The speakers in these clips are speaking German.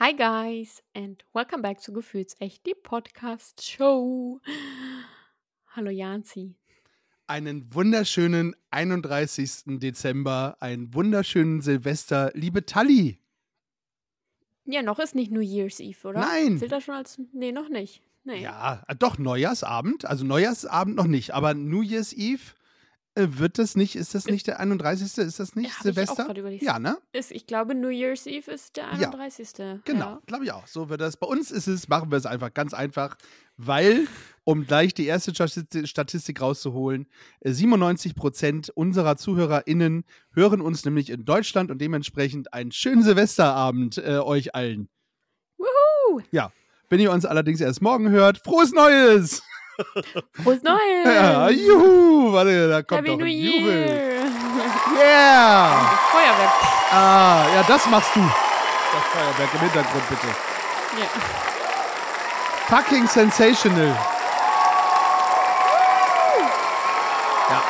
Hi guys and welcome back zu Gefühlsecht, die Podcast Show. Hallo Janzi. Einen wunderschönen 31. Dezember, einen wunderschönen Silvester, liebe Tali. Ja, noch ist nicht New Year's Eve, oder? Nein. Zählt das schon als. Nee, noch nicht. Nee. Ja, äh, doch, Neujahrsabend. Also Neujahrsabend noch nicht, aber New Year's Eve wird das nicht, ist das nicht der 31. Ist das nicht Ja, Silvester? Ja, ne? Ist, ich glaube, New Year's Eve ist der Ja, 31. Genau, Ja. glaube ich auch. So wird das. Bei uns ist es, machen wir es einfach ganz einfach, weil, um gleich die erste Stati- Statistik rauszuholen, äh, 97 Prozent unserer ZuhörerInnen hören uns nämlich in Deutschland und dementsprechend einen schönen Silvesterabend äh, euch allen. Wuhu! Ja. Wenn ihr uns allerdings erst morgen hört, frohes Neues! Frohes Neues! Ja, juhu! Warte, da kommt Happy doch New Jubel. Year! Yeah! Feuerwerk. Ah, ja, das machst du. Das Feuerwerk im Hintergrund, bitte. Ja. Fucking sensational. Ja.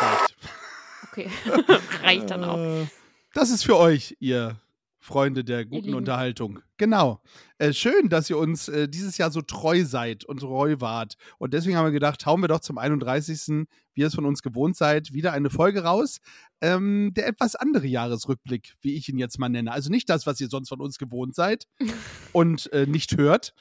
Reicht. Okay. Reicht dann auch. Äh, Das ist für euch, ihr Freunde der guten. Unterhaltung. Genau. Äh, schön, dass ihr uns äh, dieses Jahr so treu seid und treu wart. Und deswegen haben wir gedacht, hauen wir doch zum 31., wie ihr es von uns gewohnt seid, wieder eine Folge raus. Ähm, der etwas andere Jahresrückblick, wie ich ihn jetzt mal nenne. Also nicht das, was ihr sonst von uns gewohnt seid und äh, nicht hört,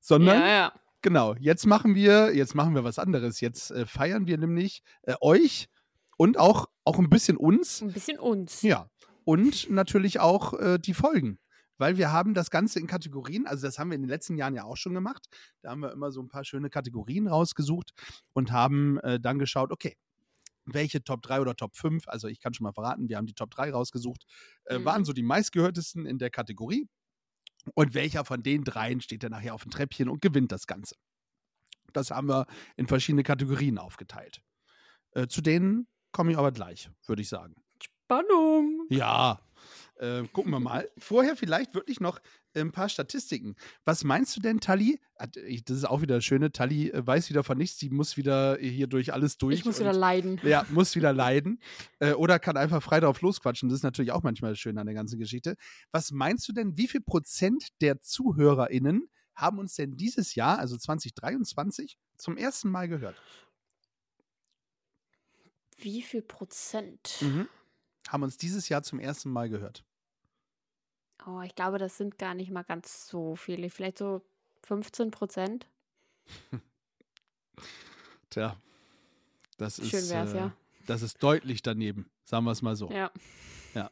sondern Ja, ja. Genau, jetzt machen wir, jetzt machen wir was anderes. Jetzt äh, feiern wir nämlich äh, euch und auch, auch ein bisschen uns. Ein bisschen uns. Ja. Und natürlich auch äh, die Folgen. Weil wir haben das Ganze in Kategorien, also das haben wir in den letzten Jahren ja auch schon gemacht. Da haben wir immer so ein paar schöne Kategorien rausgesucht und haben äh, dann geschaut, okay, welche Top 3 oder Top 5, also ich kann schon mal verraten, wir haben die Top 3 rausgesucht, äh, Mhm. waren so die meistgehörtesten in der Kategorie. Und welcher von den dreien steht dann nachher auf dem Treppchen und gewinnt das Ganze? Das haben wir in verschiedene Kategorien aufgeteilt. Äh, zu denen komme ich aber gleich, würde ich sagen. Spannung. Ja, äh, gucken wir mal. Vorher vielleicht wirklich noch ein paar Statistiken. Was meinst du denn, Tali? Das ist auch wieder das Schöne. Tali äh, weiß wieder von nichts. Sie muss wieder hier durch alles durch. Ich muss wieder leiden. ja, muss wieder leiden. Äh, oder kann einfach frei drauf losquatschen. Das ist natürlich auch manchmal das Schöne an der ganzen Geschichte. Was meinst du denn, wie viel Prozent der ZuhörerInnen haben uns denn dieses Jahr, also 2023, zum ersten Mal gehört? Wie viel Prozent? Mhm. Haben uns dieses Jahr zum ersten Mal gehört. Oh, ich glaube, das sind gar nicht mal ganz so viele. Vielleicht so 15 Prozent. Tja, das Schön ist, wär's, äh, ja. das ist deutlich daneben, sagen wir es mal so. Ja.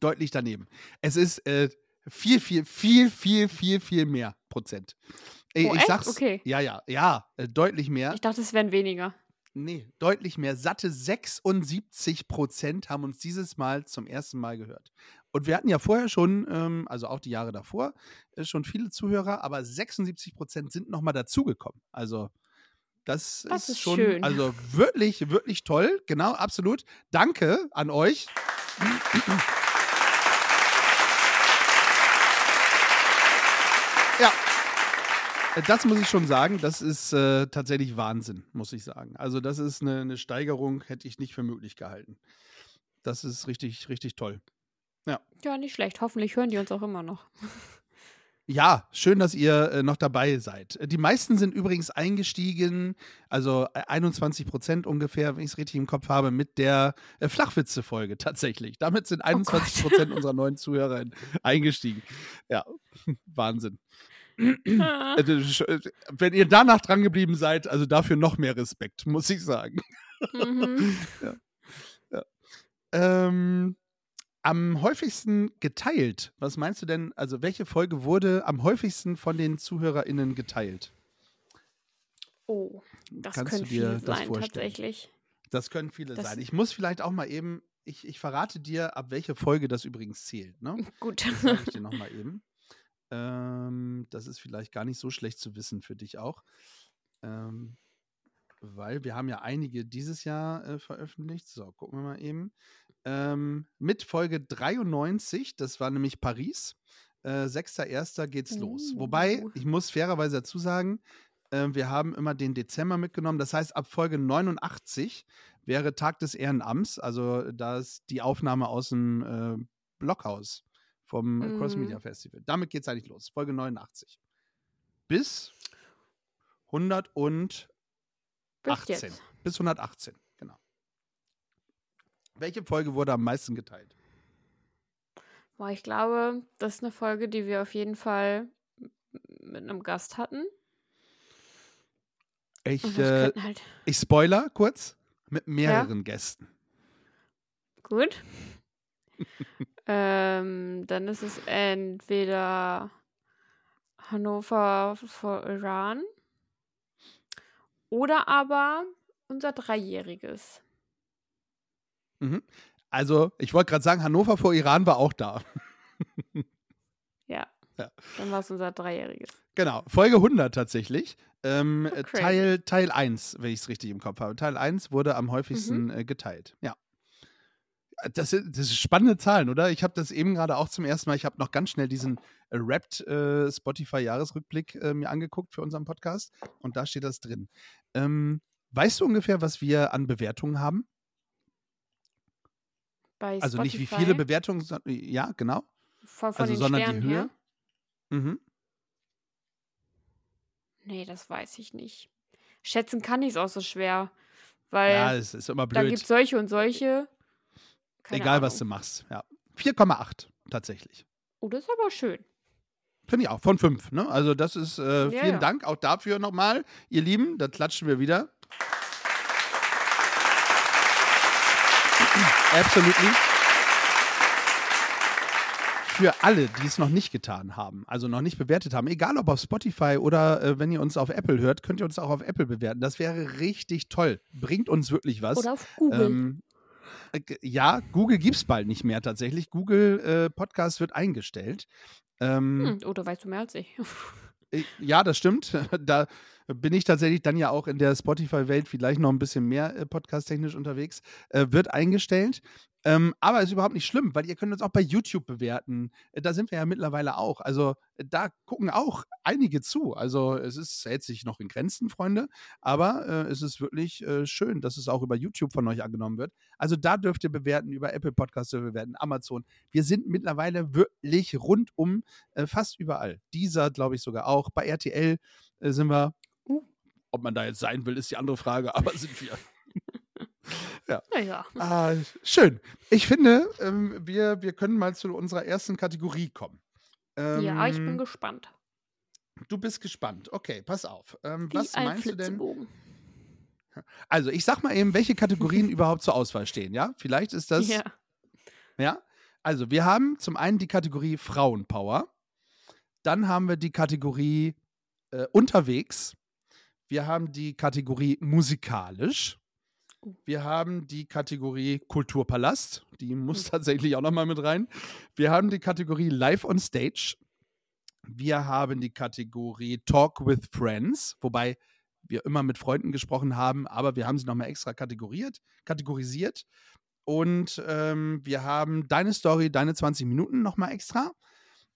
deutlich daneben. Es ist äh, viel, viel, viel, viel, viel, viel mehr Prozent. Ey, Oh, ich echt? sag's. Okay. Ja, ja, ja, äh, deutlich mehr. Ich dachte, es wären weniger. Nee, deutlich mehr. Satte 76 Prozent haben uns dieses Mal zum ersten Mal gehört. Und wir hatten ja vorher schon, ähm, also auch die Jahre davor, äh, schon viele Zuhörer, aber 76 Prozent sind nochmal dazugekommen. Also das, Das ist, ist schon, schön. also wirklich, wirklich toll. Genau, absolut. Danke an euch. Ja, das muss ich schon sagen, das ist äh, tatsächlich Wahnsinn, muss ich sagen. Also, das ist eine, eine Steigerung, hätte ich nicht für möglich gehalten. Das ist richtig, richtig toll. Ja, nicht schlecht. Hoffentlich hören die uns auch immer noch. Ja, schön, dass ihr äh, noch dabei seid. Die meisten sind übrigens eingestiegen, also äh, 21 Prozent ungefähr, wenn ich es richtig im Kopf habe, mit der äh, Flachwitze-Folge tatsächlich. Damit sind 21 Prozent unserer neuen Zuhörer eingestiegen. Ja, Wahnsinn. Ah. Sch- äh, Wenn ihr danach dran geblieben seid, also dafür noch mehr Respekt, muss ich sagen. mhm. Ähm, am häufigsten geteilt. Was meinst du denn? Also, welche Folge wurde am häufigsten von den ZuhörerInnen geteilt? Oh, das Kannst können viele das sein, vorstellen? tatsächlich. Das können viele Das- sein. Ich muss vielleicht auch mal eben, ich, ich verrate dir, ab welche Folge das übrigens zählt. Ne? Gut. Das sage ich dir nochmal eben. Ähm, das ist vielleicht gar nicht so schlecht zu wissen für dich auch. Ähm, weil wir haben ja einige dieses Jahr äh, veröffentlicht. So, gucken wir mal eben. Ähm, mit Folge 93, das war nämlich Paris. Äh, 6.1. geht's los. Wobei, Uh. ich muss fairerweise dazu sagen, äh, wir haben immer den Dezember mitgenommen. Das heißt, ab Folge 89 wäre Tag des Ehrenamts, also da ist die Aufnahme aus dem äh, Blockhaus vom äh, Cross Mhm. Media Festival. Damit geht's eigentlich los. Folge 89. Bis 100 und Bis 18. jetzt. Bis 118, genau. Welche Folge wurde am meisten geteilt? Boah, ich glaube, das ist eine Folge, die wir auf jeden Fall mit einem Gast hatten. Ich, äh, halt. ich spoiler kurz. Mit mehreren Gästen. Gut. Ähm, dann ist es entweder Hannover vor Iran oder aber unser Dreijähriges. Mhm. Also, ich wollte gerade sagen, Hannover vor Iran war auch da. Ja. Ja. Dann war es unser Dreijähriges. Genau, Folge 100 tatsächlich. Ähm, Oh, äh, crazy. Teil, Teil 1, wenn ich es richtig im Kopf habe. Teil 1 wurde am häufigsten Mhm. äh, geteilt. Ja. Das sind, das sind spannende Zahlen, oder? Ich habe das eben gerade auch zum ersten Mal. Ich habe noch ganz schnell diesen äh, Wrapped äh, Spotify-Jahresrückblick äh, mir angeguckt für unseren Podcast. Und da steht das drin. Ähm, weißt du ungefähr, was wir an Bewertungen haben? Bei Also nicht wie Spotify viele Bewertungen, son- ja, genau. Von, von also sondern Sternen die Höhe. her? Mhm. Nee, das weiß ich nicht. Schätzen kann ich es auch so schwer. Weil Ja, es ist immer da blöd. gibt es solche und solche. Keine Egal, was du Ahnung. machst. Ja. 4,8 tatsächlich. Oh, das ist aber schön. Finde ich auch, von 5. Ne? Also das ist, äh, vielen ja. Dank auch dafür nochmal, ihr Lieben. Da klatschen wir wieder. Absolutely. Für alle, die es noch nicht getan haben, also noch nicht bewertet haben, egal ob auf Spotify oder äh, wenn ihr uns auf Apple hört, könnt ihr uns auch auf Apple bewerten. Das wäre richtig toll. Bringt uns wirklich was. Oder auf Google. Ähm, äh, ja, Google gibt es bald nicht mehr tatsächlich. Google äh, Podcast wird eingestellt. Ähm, hm, oder weißt du mehr als ich? äh, Ja, das stimmt. Da bin ich tatsächlich dann ja auch in der Spotify-Welt vielleicht noch ein bisschen mehr äh, podcast-technisch unterwegs. Äh, wird eingestellt. Ähm, aber ist überhaupt nicht schlimm, weil ihr könnt uns auch bei YouTube bewerten. Äh, da sind wir ja mittlerweile auch. Also äh, da gucken auch einige zu. Also es ist, hält sich noch in Grenzen, Freunde. Aber äh, es ist wirklich äh, schön, dass es auch über YouTube von euch angenommen wird. Also da dürft ihr bewerten, über Apple Podcasts dürft ihr bewerten, Amazon. Wir sind mittlerweile wirklich rundum äh, fast überall. Dieser, glaube ich, sogar auch. Bei RTL äh, sind wir. Uh. Ob man da jetzt sein will, ist die andere Frage, aber sind wir. Naja. Ah, schön. Ich finde, ähm, wir, wir können mal zu unserer ersten Kategorie kommen. ja, ich bin Ähm, gespannt. Du bist gespannt. Okay, pass auf. Ähm, was ein meinst du denn? Also, ich sag mal eben, welche Kategorien überhaupt zur Auswahl stehen, ja? Vielleicht ist das. Ja. Ja. Also, wir haben zum einen die Kategorie Frauenpower. Dann haben wir die Kategorie äh, unterwegs. Wir haben die Kategorie musikalisch. Wir haben die Kategorie Kulturpalast. Die muss Hm. tatsächlich auch nochmal mit rein. Wir haben die Kategorie Live on Stage. Wir haben die Kategorie Talk with Friends, wobei wir immer mit Freunden gesprochen haben, aber wir haben sie nochmal extra kategoriert, kategorisiert. Und ähm, wir haben deine Story, deine 20 Minuten nochmal extra.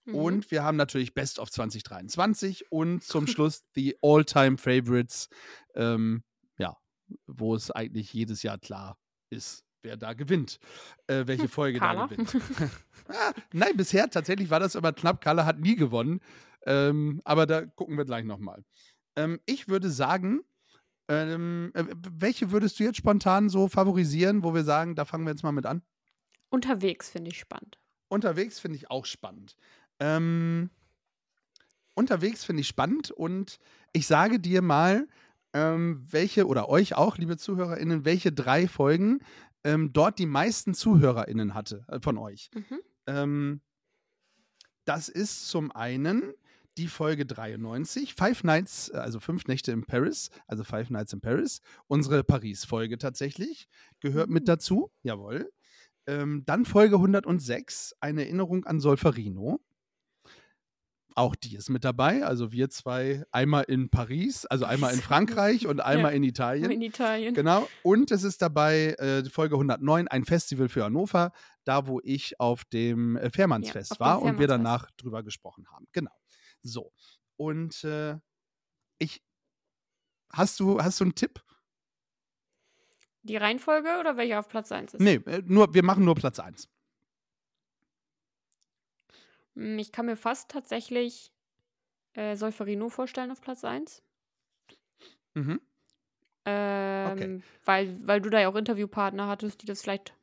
Mhm. Und wir haben natürlich Best of 2023 und zum Schluss die All-Time Favorites, ähm, wo es eigentlich jedes Jahr klar ist, wer da gewinnt, äh, welche Folge Carla. da gewinnt. ah, nein, bisher tatsächlich war das immer knapp. Carla hat nie gewonnen, ähm, aber da gucken wir gleich nochmal. Ähm, ich würde sagen, ähm, äh, welche würdest du jetzt spontan so favorisieren, wo wir sagen, da fangen wir jetzt mal mit an? Unterwegs finde ich spannend. Unterwegs finde ich auch spannend. Ähm, unterwegs finde ich spannend und ich sage dir mal, ähm, welche oder euch auch, liebe ZuhörerInnen, welche drei Folgen ähm, dort die meisten ZuhörerInnen hatte äh, von euch. Mhm. Ähm, das ist zum einen die Folge 93, Five Nights, äh, also fünf Nächte in Paris, also Five Nights in Paris, unsere Paris-Folge tatsächlich, gehört mit Mhm. dazu, jawohl. Ähm, dann Folge 106, eine Erinnerung an Solferino. Auch die ist mit dabei. Also wir zwei, einmal in Paris, also einmal in Frankreich und einmal in Italien. In Italien. Genau. Und es ist dabei äh, Folge 109, ein Festival für Hannover, da wo ich auf dem äh, Fährmannsfest Ja, war und wir danach drüber gesprochen haben. Genau. So. Und äh, ich. Hast du, hast du einen Tipp? Die Reihenfolge oder welcher auf Platz 1 ist? Nee, äh, nur, wir machen nur Platz 1. Hm, Ich kann mir fast tatsächlich äh, Solferino vorstellen auf Platz 1. Mhm. Ähm, weil, weil du da ja auch Interviewpartner hattest, die das vielleicht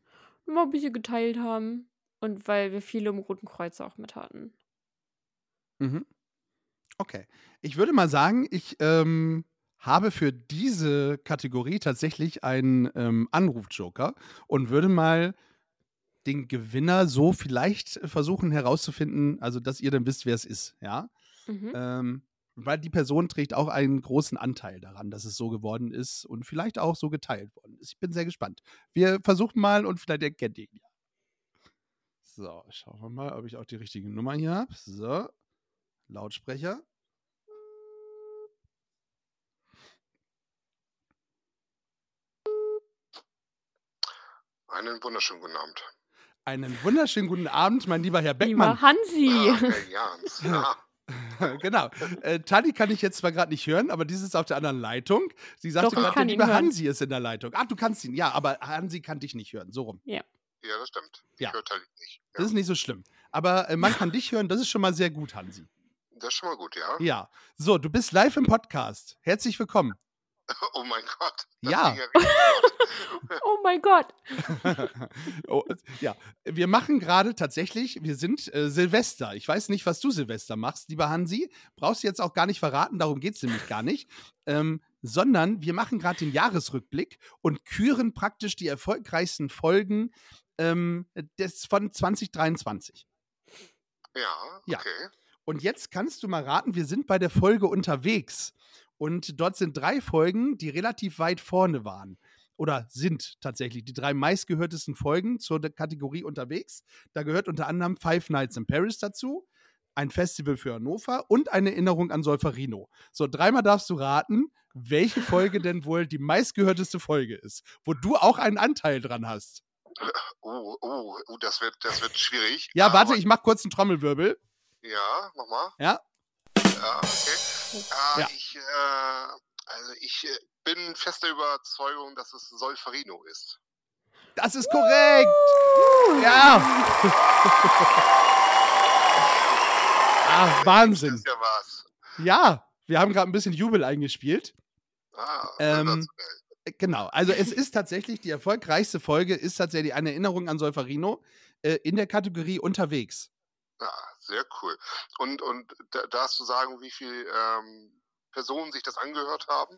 mal ein bisschen geteilt haben. Und weil wir viele im Roten Kreuz auch mit hatten. Mhm. Okay. Ich würde mal sagen, ich ähm, habe für diese Kategorie tatsächlich einen ähm, Anrufjoker und würde mal den Gewinner so vielleicht versuchen herauszufinden, also dass ihr dann wisst, wer es ist, ja. Mhm. Ähm, weil die Person trägt auch einen großen Anteil daran, dass es so geworden ist und vielleicht auch so geteilt worden ist. Ich bin sehr gespannt. Wir versuchen mal und vielleicht erkennt ihr ihn ja. So, schauen wir mal, ob ich auch die richtige Nummer hier habe. So, Lautsprecher. Einen wunderschönen guten Abend. Einen wunderschönen guten Abend, mein lieber Herr Lieber Beckmann. Hansi. Ah, Herr Jans. Ja. genau. Äh, Tali kann ich jetzt zwar gerade nicht hören, aber dies ist auf der anderen Leitung. Sie sagte gerade, der liebe hören. Hansi ist in der Leitung. Ach, du kannst ihn, ja, aber Hansi kann dich nicht hören. So rum. ja, das stimmt. Ich Ja. höre Tali nicht. Das Ja. ist nicht so schlimm. Aber äh, man kann dich hören, das ist schon mal sehr gut, Hansi. Das ist schon mal gut, ja? Ja. So, du bist live im Podcast. Herzlich willkommen. Oh mein Gott. Ja. Oh mein Gott. oh, ja, wir machen gerade tatsächlich, wir sind äh, Silvester. Ich weiß nicht, was du Silvester machst, lieber Hansi. Brauchst du jetzt auch gar nicht verraten, darum geht es nämlich gar nicht. Ähm, sondern wir machen gerade den Jahresrückblick und küren praktisch die erfolgreichsten Folgen ähm, des, von 2023. ja, Ja. okay. Und jetzt kannst du mal raten, wir sind bei der Folge unterwegs. Und dort sind drei Folgen, die relativ weit vorne waren. Oder sind tatsächlich die drei meistgehörtesten Folgen zur Kategorie unterwegs. Da gehört unter anderem Five Nights in Paris dazu, ein Festival für Hannover und eine Erinnerung an Solferino. So, dreimal darfst du raten, welche Folge denn wohl die meistgehörteste Folge ist, wo du auch einen Anteil dran hast. Oh, oh, oh, das wird, das wird schwierig. Ja, warte, Aber- ich mach kurz einen Trommelwirbel. Ja, mach mal. Ja, Ja, okay. Ah, Ja. Ich, äh, also ich äh, bin fester Überzeugung, dass es Solferino ist. das ist korrekt. Ja. ah, Wahnsinn. Das ist ja was. Ja, wir haben gerade ein bisschen Jubel eingespielt. Ah, Ähm. Äh, Genau, also es ist tatsächlich, die erfolgreichste Folge ist tatsächlich eine Erinnerung an Solferino äh, in der Kategorie unterwegs. Ah, sehr cool. Und, und da, darfst du sagen, wie viele ähm, Personen sich das angehört haben?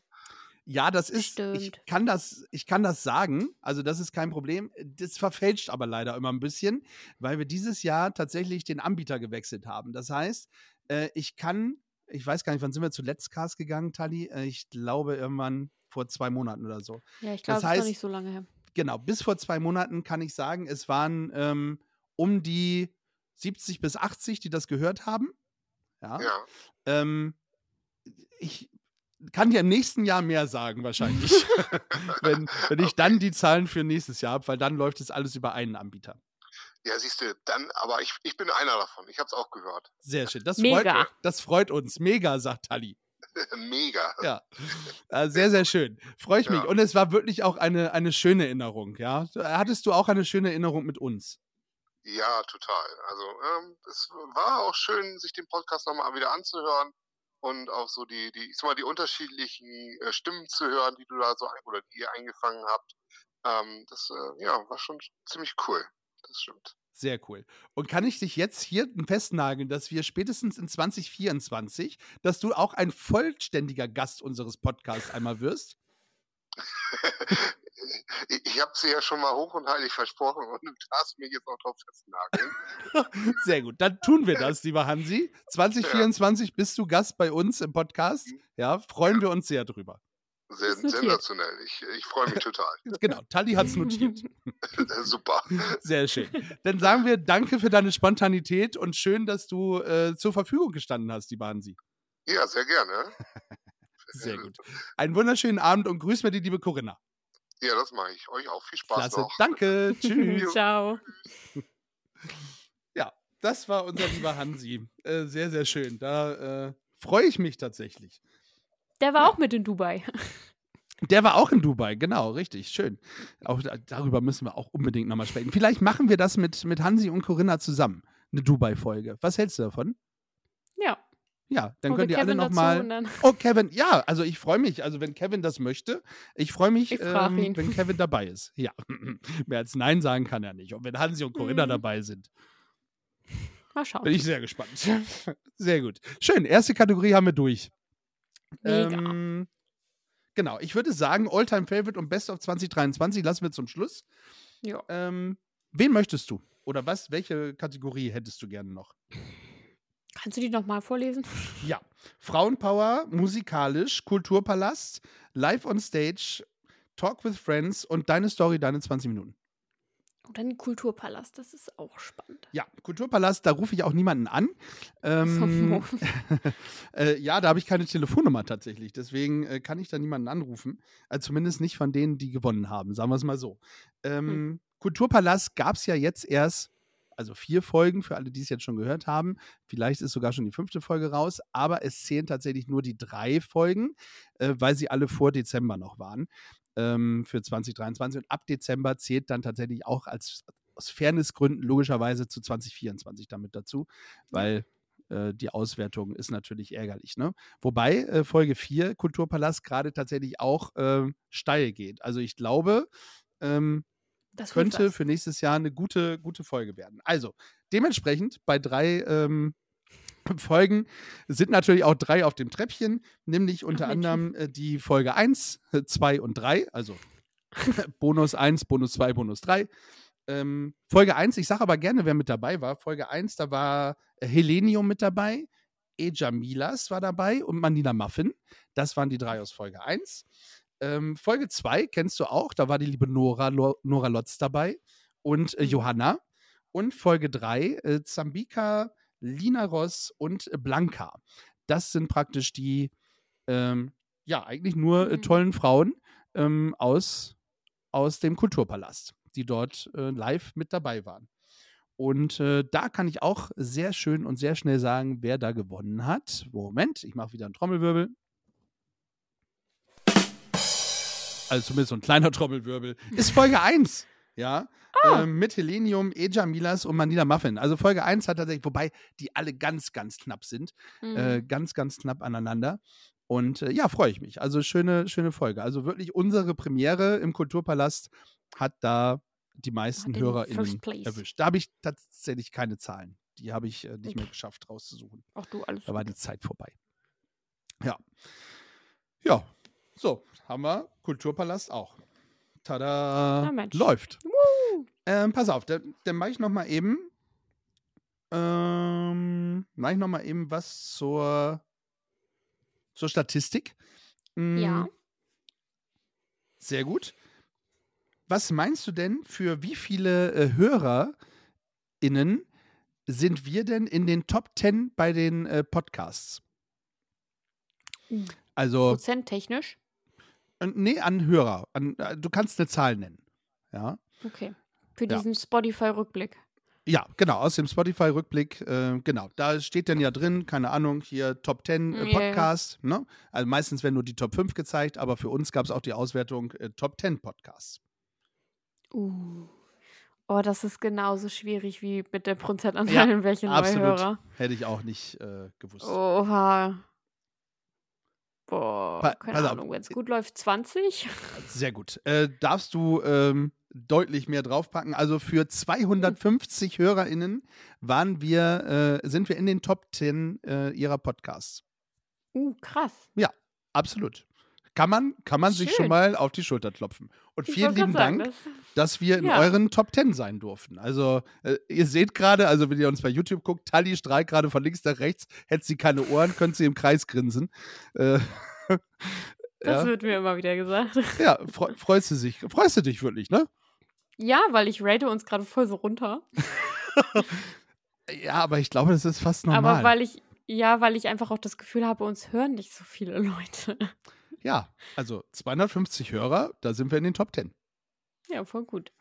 Ja, das ist, ich kann das, ich kann das sagen, also das ist kein Problem. Das verfälscht aber leider immer ein bisschen, weil wir dieses Jahr tatsächlich den Anbieter gewechselt haben. Das heißt, äh, ich kann, ich weiß gar nicht, wann sind wir zu Let's Cast gegangen, Tali? Äh, ich glaube irgendwann vor zwei Monaten oder so. Ja, ich Das glaube, es ist heißt- noch nicht so lange her. genau, bis vor zwei Monaten kann ich sagen, es waren ähm, um die 70 bis 80, die das gehört haben. Ja. Ja. Ähm, ich kann dir im nächsten Jahr mehr sagen, wahrscheinlich. wenn, wenn ich dann die Zahlen für nächstes Jahr habe, weil dann läuft es alles über einen Anbieter. Ja, siehst du, dann, aber ich, ich bin einer davon. Ich habe es auch gehört. Sehr schön. Das Mega. freut, das freut uns. Mega, sagt Tali. Mega. Ja. Äh, sehr, sehr schön. Freue ich mich. Ja. Und es war wirklich auch eine, eine schöne Erinnerung, ja. Hattest du auch eine schöne Erinnerung mit uns? Ja, total. Also ähm, es war auch schön, sich den Podcast nochmal wieder anzuhören und auch so die, die, ich sag mal, die unterschiedlichen äh, Stimmen zu hören, die du da so oder die ihr eingefangen habt. Ähm, das äh, ja, war schon ziemlich cool. Das stimmt. Sehr cool. Und kann ich dich jetzt hier festnageln, dass wir spätestens in 2024, dass du auch ein vollständiger Gast unseres Podcasts einmal wirst? Ich habe sie ja schon mal hoch und heilig versprochen und du darfst mich jetzt auch drauf festnageln. Sehr gut. Dann tun wir das, lieber Hansi. 2024 bist du Gast bei uns im Podcast. Ja, freuen wir uns sehr drüber. Sehr, sensationell. Ich, ich freue mich total. genau, Tali hat es notiert. Super. Sehr schön. Dann sagen wir danke für deine Spontanität und schön, dass du äh, zur Verfügung gestanden hast, die Hansi. Ja, sehr gerne. Sehr gut. Einen wunderschönen Abend und grüß mir die liebe Corinna. Ja, das mache ich. Euch auch viel Spaß Klasse. noch. Danke. Tschüss. Ciao. Ja, das war unser lieber Hansi. Äh, sehr, sehr schön. Da äh, freue ich mich tatsächlich. Der war auch mit in Dubai. Der war auch in Dubai, genau, richtig, schön. Auch da, darüber müssen wir auch unbedingt nochmal sprechen. Vielleicht machen wir das mit, mit Hansi und Corinna zusammen, eine Dubai-Folge. Was hältst du davon? Ja. Ja, dann Holen könnt ihr alle Kevin nochmal. Oh, Kevin, ja, also ich freue mich. Also, wenn Kevin das möchte, ich freue mich, Ich ähm, ihn. wenn Kevin dabei ist. Ja, mehr als Nein sagen kann er nicht. Und wenn Hansi und Corinna Mhm. dabei sind, Mal schauen. bin ich sehr gespannt. Sehr gut. Schön, erste Kategorie haben wir durch. Mega. Ähm, genau, ich würde sagen, Alltime Favorite und Best of 2023 lassen wir zum Schluss. ja. Ähm, wen möchtest du? Oder was? Welche Kategorie hättest du gerne noch? Kannst du die nochmal vorlesen? Ja. Frauenpower, musikalisch, Kulturpalast, live on stage, Talk with Friends und deine Story, deine 20 Minuten. Und dann Kulturpalast, das ist auch spannend. Ja, Kulturpalast, da rufe ich auch niemanden an. Ähm, äh, ja, da habe ich keine Telefonnummer tatsächlich. Deswegen äh, kann ich da niemanden anrufen. Äh, zumindest nicht von denen, die gewonnen haben, sagen wir es mal so. Ähm, Hm. Kulturpalast gab es ja jetzt erst, also vier Folgen für alle, die es jetzt schon gehört haben. Vielleicht ist sogar schon die fünfte Folge raus, aber es zählen tatsächlich nur die drei Folgen, äh, weil sie alle vor Dezember noch waren ähm, für 2023. Und ab Dezember zählt dann tatsächlich auch als aus Fairnessgründen logischerweise zu 2024 damit dazu, weil äh, die Auswertung ist natürlich ärgerlich. Ne? Wobei äh, Folge 4 Kulturpalast gerade tatsächlich auch ähm, steil geht. Also ich glaube, ähm, Das könnte für nächstes Jahr eine gute, gute Folge werden. Also dementsprechend bei drei ähm, Folgen sind natürlich auch drei auf dem Treppchen, nämlich unter Mensch. anderem äh, die Folge 1, 2 und 3, also Bonus 1, Bonus 2, Bonus 3. Ähm, Folge 1, ich sage aber gerne, wer mit dabei war. Folge 1, da war äh, Helenium mit dabei, Eja Milas war dabei und Manila Muffin. Das waren die drei aus Folge 1. Ähm, Folge 2 kennst du auch, da war die liebe Nora, Lo, Nora Lotz dabei und äh, Mhm. Johanna. Und Folge 3, äh, Zambika, Lina Ross und Blanca. Das sind praktisch die, ähm, ja, eigentlich nur äh, Mhm. tollen Frauen ähm, aus, aus dem Kulturpalast, die dort äh, live mit dabei waren. Und äh, da kann ich auch sehr schön und sehr schnell sagen, wer da gewonnen hat. Moment, ich mache wieder einen Trommelwirbel. Also zumindest so ein kleiner Trommelwirbel. Ist Folge 1. Ja. Ähm, mit Helenium, Eja Milas und Manila Muffin. Also Folge 1 hat tatsächlich, wobei die alle ganz, ganz knapp sind. Mhm. Äh, ganz, ganz knapp aneinander. Und äh, ja, freue ich mich. Also schöne, schöne Folge. Also wirklich unsere Premiere im Kulturpalast hat da die meisten HörerInnen erwischt. Da habe ich tatsächlich keine Zahlen. Die habe ich äh, nicht mehr geschafft rauszusuchen. Auch du, alles Da war die Zeit vorbei. Ja. Ja. So, haben wir Kulturpalast auch. Tada. Na Mensch. Läuft. Ähm, pass auf, dann, dann mache ich noch mal eben ähm, mache ich noch mal eben was zur, zur Statistik. Mm, Ja. Sehr gut. Was meinst du denn, für wie viele äh, HörerInnen sind wir denn in den Top 10 bei den äh, Podcasts? Mhm. Also, Prozenttechnisch? Nee, an Hörer. An, äh, du kannst eine Zahl nennen. Ja. Okay. Für Ja. diesen Spotify-Rückblick. Ja, genau, aus dem Spotify-Rückblick, äh, genau. Da steht dann ja drin, keine Ahnung, hier Top 10 äh, Ja, ja. Podcast, ne? Also meistens werden nur die Top 5 gezeigt, aber für uns gab es auch die Auswertung äh, Top 10 Podcasts. Uh. Oh, das ist genauso schwierig wie mit der Prozentanteil in welche Absolut. Neuhörer. Hätte ich auch nicht äh, gewusst. Oha. Boah, Pa- keine. Ahnung. Wenn es gut läuft, 20? Sehr gut. Äh, darfst du ähm, deutlich mehr draufpacken? Also für 250 HörerInnen waren wir, äh, sind wir in den Top 10 äh, ihrer Podcasts. Uh, krass. Absolut. Kann man, kann man sich schon mal auf die Schulter klopfen. Und Ich vielen lieben sagen, Dank. das- dass wir in Ja. euren Top 10 sein durften. Also, äh, ihr seht gerade, also wenn ihr uns bei YouTube guckt, Tali strahlt gerade von links nach rechts, hätte sie keine Ohren, könnte sie im Kreis grinsen. Äh, Das ja. wird mir immer wieder gesagt. Ja, freu, freust du dich? Freust du dich wirklich, ne? Ja, weil ich rate uns gerade voll so runter. Ja, aber ich glaube, das ist fast normal. Aber weil ich, ja, weil ich einfach auch das Gefühl habe, uns hören nicht so viele Leute. Ja, also 250 Hörer, da sind wir in den Top 10. Ja, voll gut.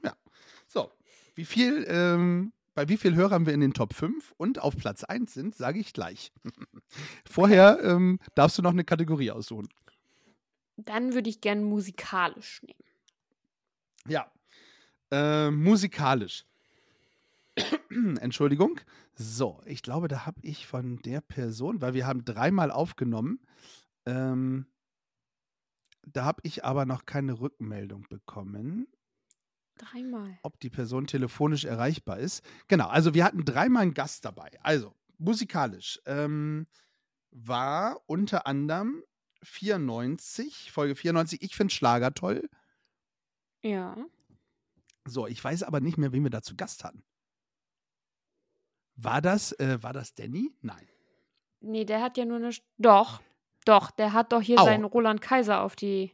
So, wie viel, ähm, bei wie viel Hörern wir in den Top 5 und auf Platz 1 sind, sage ich gleich. Vorher ähm, darfst du noch eine Kategorie aussuchen. Dann würde ich gern musikalisch nehmen. Ja, äh, musikalisch. Entschuldigung. So, ich glaube, da habe ich von der Person, weil wir haben dreimal aufgenommen, ähm, da habe ich aber noch keine Rückmeldung bekommen, Dreimal. ob die Person telefonisch erreichbar ist. Genau, also wir hatten dreimal einen Gast dabei. Also, musikalisch ähm, war unter anderem 94, Folge 94, ich finde Schlager toll. Ja. So, ich weiß aber nicht mehr, wen wir da zu Gast hatten. War das, äh, war das Danny? Nein. Nee, der hat ja nur eine. Doch. Doch, der hat doch hier Au. seinen Roland Kaiser auf die.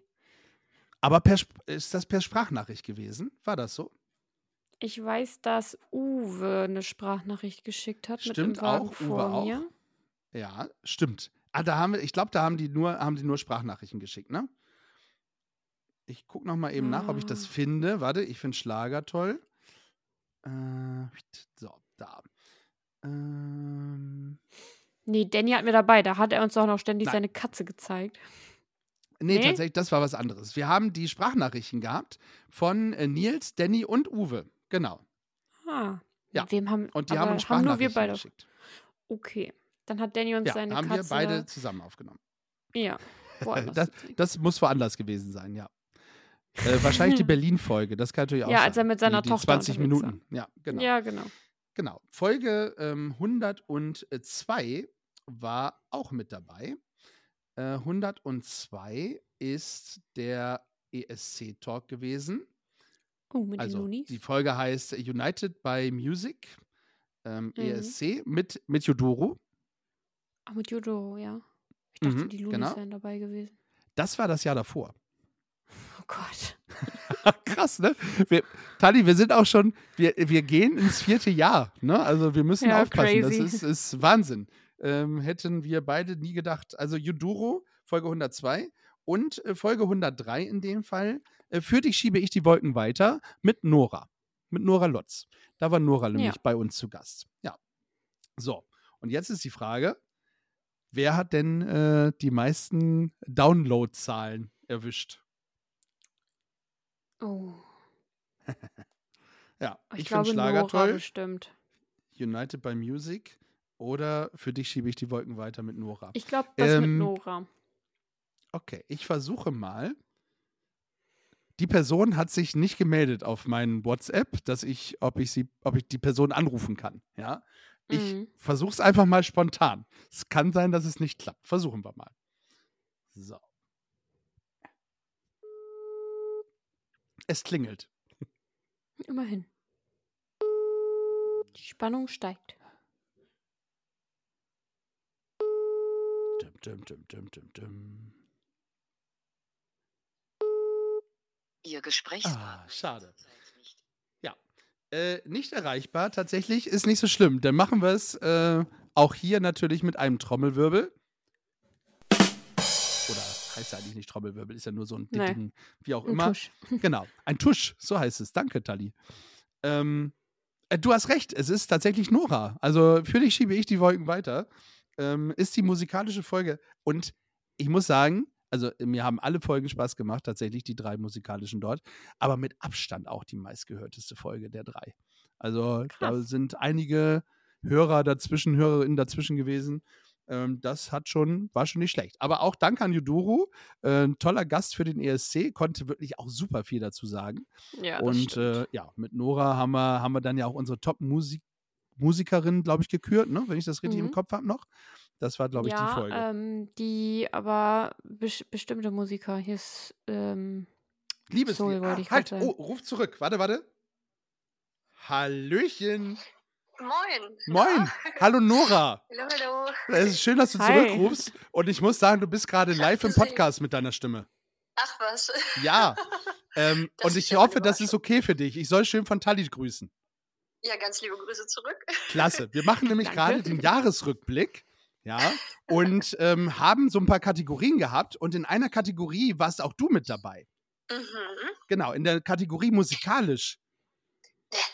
Aber per, ist das per Sprachnachricht gewesen? War das so? Ich weiß, dass Uwe eine Sprachnachricht geschickt hat Stimmt mit dem Wagen auch, Uwe vor auch. mir. Ja, stimmt. Ah, da haben wir, ich glaube, da haben die nur, haben die nur Sprachnachrichten geschickt, ne? Ich gucke noch mal eben nach, ob ich das Ah. finde. Warte, ich finde Schlager toll. Äh, so, da. Ähm, Nee, Danny hat mir dabei. Da hat er uns doch noch ständig Nein. seine Katze gezeigt. nee, Nee? tatsächlich, das war was anderes. Wir haben die Sprachnachrichten gehabt von äh, Nils, Danny und Uwe. Genau. Ah. Ja. Wem haben, Und die haben uns haben nur wir Sprachnachrichten beide. geschickt. Okay. Dann hat Danny uns Ja, seine haben Katze. wir beide zusammen aufgenommen. Ja. Das, das muss woanders gewesen sein, ja. Äh, wahrscheinlich die Berlin-Folge, das kann natürlich auch Ja, sein. als er mit seiner die, die Tochter 20 unterwegs Minuten, ja, genau. Ja, genau. Genau. Folge ähm, 102 war auch mit dabei. Äh, 102 ist der ESC-Talk gewesen. Oh, mit den Also Loonies. die Folge heißt United by Music, ähm, Mhm. ESC, mit, mit Yodoro. Ach, mit Jodoro, ja. Ich dachte, Mhm, die Loonies genau. wären dabei gewesen. Das war das Jahr davor. Oh Gott. Krass, ne? Wir, Tali, wir sind auch schon, wir, wir gehen ins vierte Jahr, ne? Also wir müssen Ja, aufpassen. crazy. Das ist, ist Wahnsinn. Ähm, hätten wir beide nie gedacht. Also Yuduro, Folge 102 und äh, Folge 103 in dem Fall. Äh, für dich schiebe ich die Wolken weiter mit Nora. Mit Nora Lotz. Da war Nora nämlich Ja. bei uns zu Gast. Ja. So, und jetzt ist die Frage, wer hat denn äh, die meisten Download-Zahlen erwischt? Oh. Ja, Ich, ich, finde glaube, Schlager Nora toll. bestimmt. United by Music oder für dich schiebe ich die Wolken weiter mit Nora. Ich glaube, das mit Ähm, Nora. Okay, ich versuche mal. Die Person hat sich nicht gemeldet auf meinen WhatsApp, dass ich, ob ich sie, ob ich die Person anrufen kann. Ja, ich Mhm. versuche es einfach mal spontan. Es kann sein, dass es nicht klappt. Versuchen wir mal. So. Es klingelt. Immerhin. Die Spannung steigt. Dum, dum, dum, dum, dum, dum. Ihr Gesprächspartner. Ah, schade. Ja. Äh, nicht erreichbar, tatsächlich. Ist nicht so schlimm. Dann machen wir es äh, auch hier natürlich mit einem Trommelwirbel. Oder heißt ja eigentlich nicht Trommelwirbel, ist ja nur so ein Nee. Ding, wie auch Ein immer. Tusch. Genau, ein Tusch, so heißt es. Danke, Tali. Ähm, äh, du hast recht, es ist tatsächlich Nora. Also für dich schiebe ich die Wolken weiter. Ähm, ist die musikalische Folge. Und ich muss sagen, also mir haben alle Folgen Spaß gemacht, tatsächlich die drei musikalischen dort, aber mit Abstand auch die meistgehörteste Folge der drei. Also da Krass. sind einige Hörer dazwischen, Hörerinnen dazwischen gewesen. Ähm, das hat schon, war schon nicht schlecht. Aber auch danke an Yuduru, äh, ein toller Gast für den ESC, konnte wirklich auch super viel dazu sagen. Ja, Und äh, ja, mit Nora haben wir, haben wir dann ja auch unsere Top-Musikerin, glaube ich, gekürt, ne? wenn ich das richtig im Mhm. Kopf habe noch. Das war, glaube ich, ja, die Folge. Ähm, die aber bes bestimmte Musiker. Hier ist ähm, Liebeslied. Ah, ich halt, oh, ruf zurück. Warte, warte. Hallöchen. Moin. Moin. Hallo Nora. Hallo, hallo. Es ist schön, dass du Hi. zurückrufst. Und ich muss sagen, du bist gerade live im. Podcast mit deiner Stimme. Ach was. Ja. Ähm, und ich hoffe, das ist okay für dich. Ich soll schön von Tali grüßen. Ja, ganz liebe Grüße zurück. Klasse. Wir machen nämlich gerade den Jahresrückblick. Ja, und ähm, haben so ein paar Kategorien gehabt und in einer Kategorie warst auch du mit dabei. Mhm. Genau, in der Kategorie musikalisch.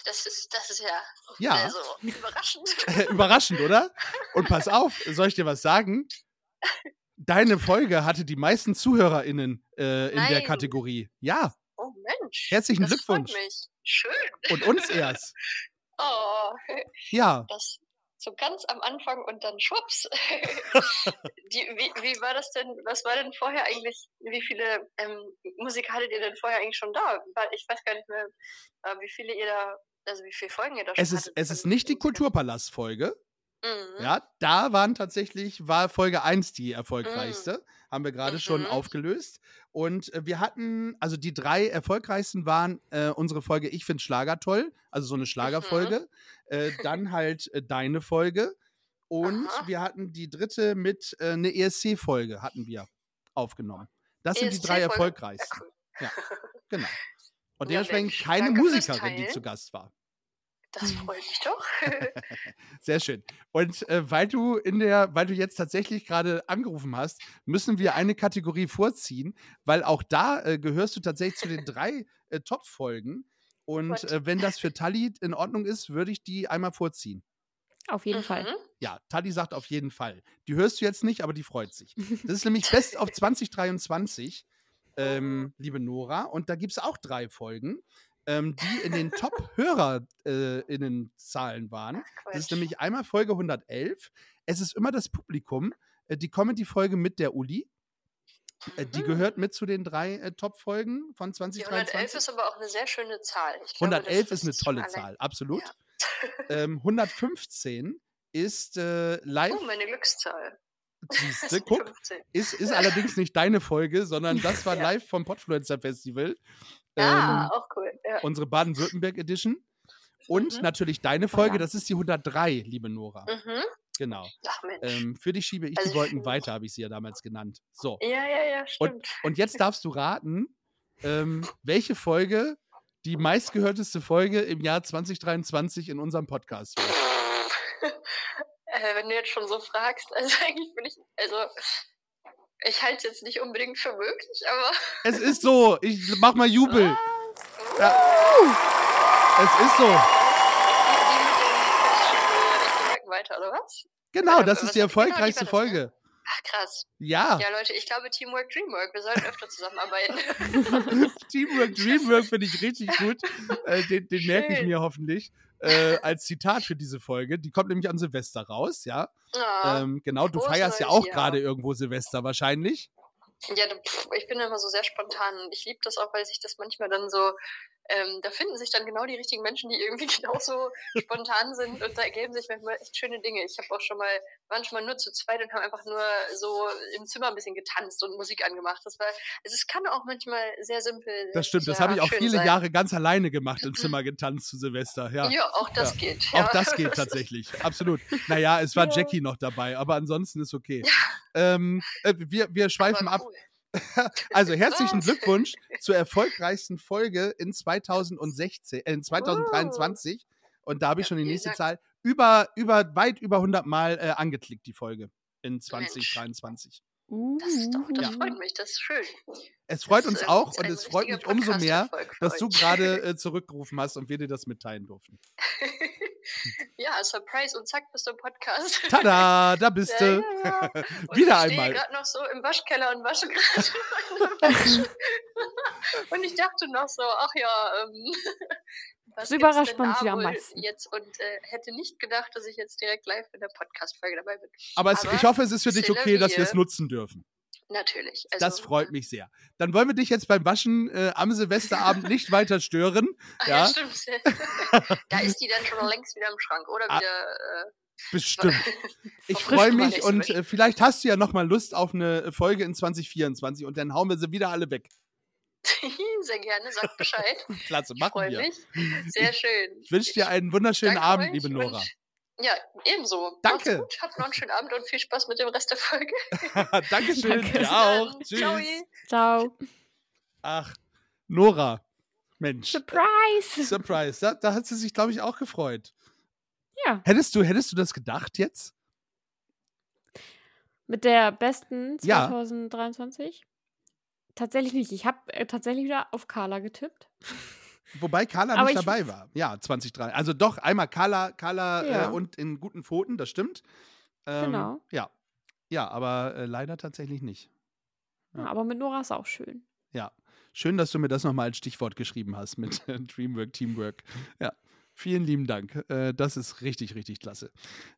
Das ist, das ist ja, Ja. also überraschend. Überraschend, oder? Und pass auf, soll ich dir was sagen? Deine Folge hatte die meisten ZuhörerInnen äh, in der Nein. Kategorie. Ja, Oh Mensch. Herzlichen Glückwunsch. Schön. und uns erst. Oh, Ja, das so ganz am Anfang und dann schwupps. Die, wie, wie war das denn, was war denn vorher eigentlich, wie viele ähm, Musik hattet ihr denn vorher eigentlich schon da? Ich weiß gar nicht mehr, äh, wie viele ihr da, also wie viele Folgen ihr da schon es ist, hattet es ist nicht die. Kulturpalast-Folge. Mhm. Ja, da waren tatsächlich, war Folge 1 die erfolgreichste. Haben wir gerade schon Mhm. aufgelöst. Und äh, wir hatten, also die drei erfolgreichsten waren äh, unsere Folge Ich finde Schlager toll, also so eine Schlagerfolge. Äh, dann halt äh, deine Folge. Und Aha. wir hatten die dritte mit äh, eine ESC-Folge hatten wir aufgenommen. Das sind die drei? Ja, erfolgreichsten. cool. Genau. Und Ja, dementsprechend keine danke Musikerin, die zu Gast war. Das freut mich doch. Sehr schön. Und äh, weil du in der, weil du jetzt tatsächlich gerade angerufen hast, müssen wir eine Kategorie vorziehen, weil auch da äh, gehörst du tatsächlich zu den drei äh, Top-Folgen. Und Gut. äh, wenn das für Tali in Ordnung ist, würde ich die einmal vorziehen. Auf jeden Fall. Mhm. Ja, Tali sagt auf jeden Fall. Die hörst du jetzt nicht, aber die freut sich. Das ist nämlich Best of 2023, ähm, liebe Nora. Und da gibt es auch drei Folgen, ähm, die in den Top-HörerInnen-Zahlen waren. Das ist nämlich einmal Folge 111. Es ist immer das Publikum. Äh, die Comedy-Folge mit der Uli. Äh, die Mhm. gehört mit zu den drei äh, Top-Folgen von Die 111 2023. ist aber auch eine sehr schöne Zahl. Glaube, 111 das- ist eine tolle allein- Zahl, absolut. Ja. Ähm, 115 ist äh, live. Oh, meine Glückszahl. Siehste, guck, 15. ist, ist allerdings nicht deine Folge, sondern das war Ja. live vom Podfluencer Festival. Ah, Ähm, auch cool. Ja. unsere Baden-Württemberg Edition. Und Mhm. natürlich deine Folge, das ist die 103, liebe Nora. Mhm. Genau. Ach. Ähm, für dich schiebe ich Also die Wolken weiter, habe ich sie ja damals genannt. So. ja, ja, ja, stimmt. Und jetzt darfst du raten, ähm, welche Folge die meistgehörteste Folge im Jahr 2023 in unserem Podcast war. äh, wenn du jetzt schon so fragst, also eigentlich bin ich, also ich halte es jetzt nicht unbedingt für möglich, aber Es ist so. Ich mach mal Jubel. Was? Ja. Es ist so. Die, die mit dem weiter, oder was? Genau, das ist die genau, erfolgreichste ne? Folge. Ach krass. Ja. Ja, Leute, ich glaube Teamwork, Dreamwork. Wir sollten öfter zusammenarbeiten. Teamwork, Dreamwork finde ich richtig gut. Äh, den den merke ich mir hoffentlich. Äh, als Zitat für diese Folge. Die kommt nämlich an Silvester raus, ja. Ah, Ähm, genau, du feierst ja auch gerade irgendwo Silvester wahrscheinlich. Ja, ich bin immer so sehr spontan. und Ich liebe das auch, weil sich das manchmal dann so, ähm, da finden sich dann genau die richtigen Menschen, die irgendwie genauso spontan sind und da ergeben sich manchmal echt schöne Dinge. Ich habe auch schon mal, waren schon mal nur zu zweit und haben einfach nur so im Zimmer ein bisschen getanzt und Musik angemacht. Das war, also es kann auch manchmal sehr simpel. Das stimmt, das habe ich auch viele sein. Jahre ganz alleine gemacht im Zimmer getanzt zu Silvester. Ja. Ja, auch das Ja. geht. Auch ja. das geht tatsächlich, absolut. Naja, es war Ja. Jackie noch dabei, aber ansonsten ist okay. Ähm, äh, wir, wir schweifen Aber ab. Also herzlichen Was? Glückwunsch zur erfolgreichsten Folge in 2016, äh, in 2023. Und da habe ich Ja, schon die nächste Dank. Zahl über, über, weit über 100 Mal äh, angeklickt, die Folge in 2023. Das, ist doch, das Ja. freut mich, das ist schön. Es freut Das, uns ähm, auch und es freut mich umso mehr, dass du gerade äh, zurückgerufen hast und wir dir das mitteilen durften. ja, Surprise und zack, bist du im Podcast. Tada, da bist Ja, du. ja, ja. Wieder ich stehe einmal. gerade noch so im Waschkeller und wasche gerade meine Wäsche. Und ich dachte noch so, ach ja, ähm, was Das überrascht denn man sich am meisten. Jetzt und äh, hätte nicht gedacht, dass ich jetzt direkt live in der Podcast-Folge dabei bin. Aber, es, Aber ich hoffe, es ist für dich okay, dass wir es nutzen dürfen. Natürlich. Also, Das freut mich sehr. Dann wollen wir dich jetzt beim Waschen äh, am Silvesterabend nicht weiter stören. Ach, ja. Ja, stimmt. da ist die dann schon längst wieder im Schrank oder Ah, wieder. bestimmt. Ich freue mich und äh, vielleicht hast du ja noch mal Lust auf eine Folge in 2024 und dann hauen wir sie wieder alle weg. Äh, Sehr gerne, sagt Bescheid. Klasse, Ich machen freue wir. mich. Sehr schön. Ich wünsche dir einen wunderschönen Abend, euch liebe Nora. und- Ja, ebenso. Danke. Gut, habt noch einen schönen Abend und viel Spaß mit dem Rest der Folge. Dankeschön, Danke. dir auch. Tschüss. Ciao. Ciao. Ach, Nora. Mensch. Surprise! Surprise. Da, da hat sie sich, glaube ich, auch gefreut. Ja. Hättest du, hättest du das gedacht jetzt? Mit der besten Ja. 2023? Tatsächlich nicht. Ich habe äh, tatsächlich wieder auf Carla getippt. Wobei Carla Aber nicht ich- dabei war. Ja, 2003. Also doch, einmal Carla, Carla Ja. äh, und in guten Pfoten, das stimmt. Ähm, Genau. Ja. Ja, aber äh, leider tatsächlich nicht. Ja. Ja. Aber mit Nora ist auch schön. Ja. Schön, dass du mir das nochmal als Stichwort geschrieben hast mit äh, Dreamwork, Teamwork. Ja. Vielen lieben Dank. Äh, das ist richtig, richtig klasse.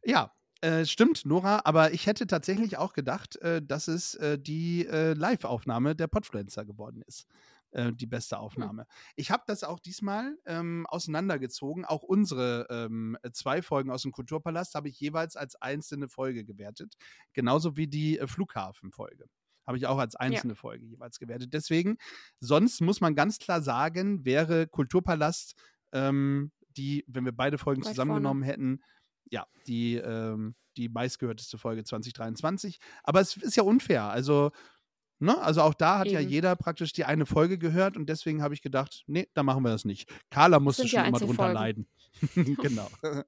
Ja, äh, stimmt, Nora, aber ich hätte tatsächlich auch gedacht, äh, dass es äh, die äh, Live-Aufnahme der Podfluencer geworden ist. Äh, die beste Aufnahme. Ich habe das auch diesmal ähm, auseinandergezogen. Auch unsere ähm, zwei Folgen aus dem Kulturpalast habe ich jeweils als einzelne Folge gewertet. Genauso wie die äh, Flughafenfolge. Habe ich auch als einzelne Folge jeweils gewertet. Deswegen, sonst muss man ganz klar sagen, wäre Kulturpalast ähm, die, wenn wir beide Folgen Weit zusammengenommen hätten, ja, die, ähm, die meistgehörteste Folge 2023. Aber es ist ja unfair. Also, ne, also auch da hat ja Eben. jeder praktisch die eine Folge gehört und deswegen habe ich gedacht, nee, da machen wir das nicht. Carla musste schon ja immer drunter leiden. genau.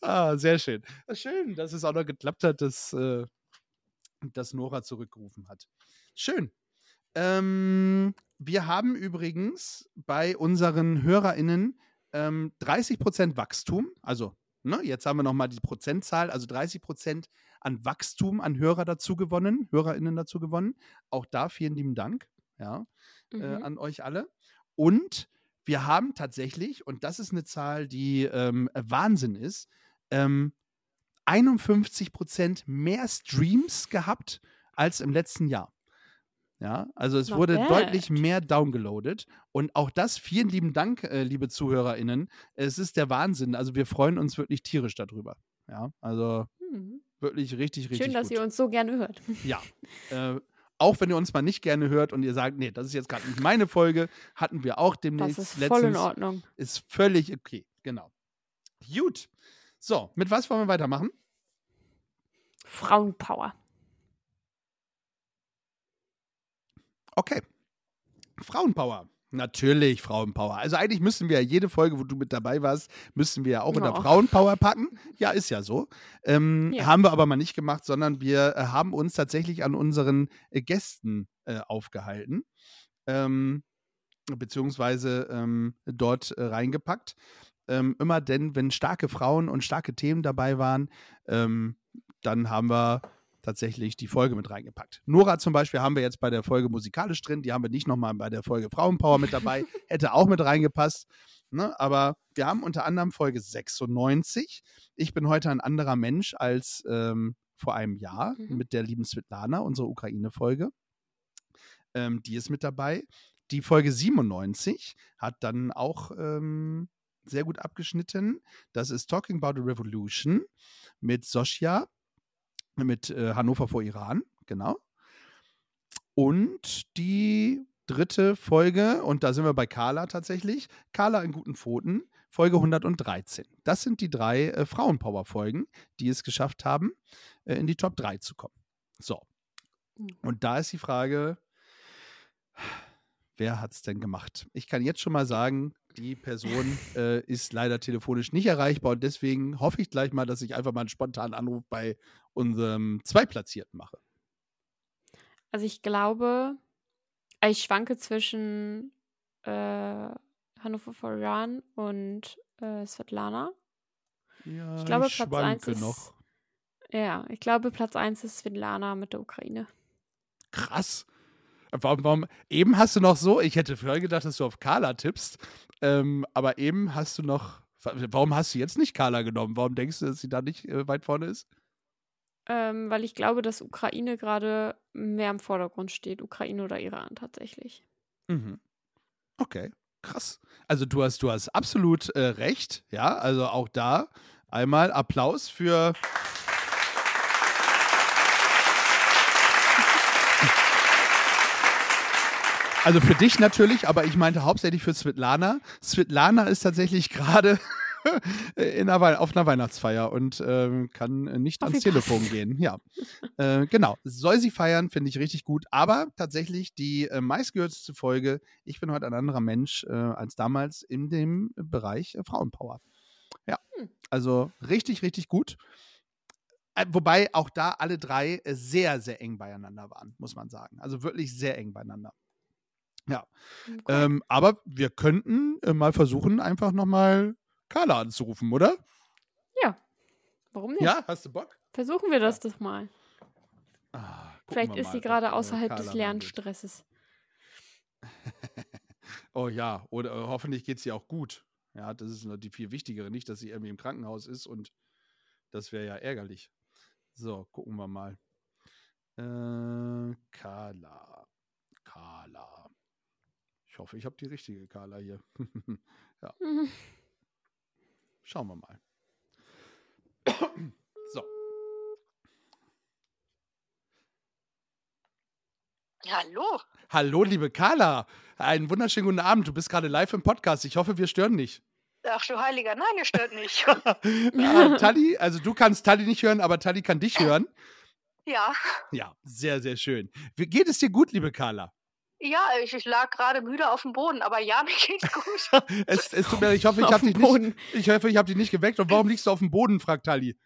ah, sehr schön. Schön, dass es auch noch geklappt hat, dass, äh, dass Nora zurückgerufen hat. Schön. Ähm, wir haben übrigens bei unseren HörerInnen ähm, 30% Wachstum. Also, ne, jetzt haben wir nochmal die Prozentzahl, also 30% an Wachstum an Hörer dazu gewonnen, HörerInnen dazu gewonnen. Auch da vielen lieben Dank, ja, äh, Mhm. an euch alle. Und wir haben tatsächlich, und das ist eine Zahl, die ähm, Wahnsinn ist, ähm, 51% mehr Streams gehabt als im letzten Jahr. Ja, also es Not wurde bad. deutlich mehr downgeloadet. Und auch das, vielen lieben Dank, äh, liebe ZuhörerInnen. Es ist der Wahnsinn. Also wir freuen uns wirklich tierisch darüber. Ja, also Mhm. wirklich richtig, richtig Schön, dass gut. ihr uns so gerne hört. Ja. Äh, auch wenn ihr uns mal nicht gerne hört und ihr sagt, nee, das ist jetzt gerade nicht meine Folge, hatten wir auch demnächst. Das ist voll in letztens. Ordnung. Ist völlig okay, genau. Gut. So, mit was wollen wir weitermachen? Frauenpower. Okay. Frauenpower. Natürlich Frauenpower. Also eigentlich müssten wir ja jede Folge, wo du mit dabei warst, müssten wir ja auch in der Oh. Frauenpower packen. Ja, ist ja so. Ähm, Ja. Haben wir aber mal nicht gemacht, sondern wir äh, haben uns tatsächlich an unseren äh, Gästen äh, aufgehalten. Ähm, beziehungsweise ähm, dort äh, reingepackt. Ähm, immer denn, wenn starke Frauen und starke Themen dabei waren, ähm, dann haben wir tatsächlich die Folge mit reingepackt. Nora zum Beispiel haben wir jetzt bei der Folge musikalisch drin, die haben wir nicht nochmal bei der Folge Frauenpower mit dabei, hätte auch mit reingepasst. Ne? Aber wir haben unter anderem Folge 96. Ich bin heute ein anderer Mensch als ähm, vor einem Jahr Mhm. mit der lieben Svetlana, unsere Ukraine-Folge. Ähm, die ist mit dabei. Die Folge 97 hat dann auch ähm, sehr gut abgeschnitten. Das ist Talking About a Revolution mit Sosja, mit äh, Hannover vor Iran, genau. Und die dritte Folge, und da sind wir bei Carla tatsächlich, Carla in guten Pfoten, Folge 113. Das sind die drei äh, Frauenpower-Folgen, die es geschafft haben, äh, in die Top 3 zu kommen. So. Mhm. Und da ist die Frage, wer hat es denn gemacht? Ich kann jetzt schon mal sagen, die Person äh, ist leider telefonisch nicht erreichbar und deswegen hoffe ich gleich mal, dass ich einfach mal einen spontanen Anruf bei unserem Zweitplatzierten mache. Also ich glaube, ich schwanke zwischen äh, Hannover for Iran und äh, Svetlana. Ja, Ich glaube, Platz schwanke eins ist- noch. Ja, ich glaube, Platz 1 ist Svetlana mit der Ukraine. Krass. Warum, warum, eben hast du noch so, ich hätte vorher gedacht, dass du auf Carla tippst, ähm, aber eben hast du noch, warum hast du jetzt nicht Carla genommen? Warum denkst du, dass sie da nicht äh, weit vorne ist? Ähm, weil ich glaube, dass Ukraine gerade mehr im Vordergrund steht. Ukraine oder Iran tatsächlich. Mhm. Okay, krass. Also du hast, du hast absolut äh, recht, ja, also auch da einmal Applaus für Also für dich natürlich, aber ich meinte hauptsächlich für Svetlana. Svetlana ist tatsächlich gerade in einer, auf einer Weihnachtsfeier und ähm, kann nicht ans Telefon gehen. Ja, äh, genau. Soll sie feiern, finde ich richtig gut. Aber tatsächlich die äh, meistgehörteste Folge, ich bin heute ein anderer Mensch äh, als damals in dem Bereich äh, Frauenpower. Ja, hm. also richtig, richtig gut. Äh, wobei auch da alle drei äh, sehr, sehr eng beieinander waren, muss man sagen. Also wirklich sehr eng beieinander. Ja. Okay. Ähm, aber wir könnten äh, mal versuchen, einfach nochmal Carla anzurufen, oder? Ja. Warum nicht? Ja, hast du Bock? Versuchen wir das ja. doch mal. Ah, Vielleicht ist sie gerade außerhalb Carla des Lernstresses. oh ja, oder äh, hoffentlich geht es ihr auch gut. Ja, das ist noch die viel wichtigere. Nicht, dass sie irgendwie im Krankenhaus ist und das wäre ja ärgerlich. So, gucken wir mal. Äh, Carla. Carla. Ich hoffe, ich habe die richtige Carla hier. ja. Schauen wir mal. so. Hallo. Hallo, liebe Carla. Einen wunderschönen guten Abend. Du bist gerade live im Podcast. Ich hoffe, wir stören nicht. Ach du Heiliger, nein, ihr stört nicht. ah, Tali, also du kannst Tali nicht hören, aber Tali kann dich hören. Ja. Ja, sehr, sehr schön. Wie geht es dir gut, liebe Carla? Ja, ich, ich lag gerade müde auf dem Boden, aber ja, mir geht's gut. es, es tut mir, ich hoffe, ich habe dich nicht, ich hoffe, ich habe dich nicht geweckt. Und warum liegst du auf dem Boden, fragt Tali.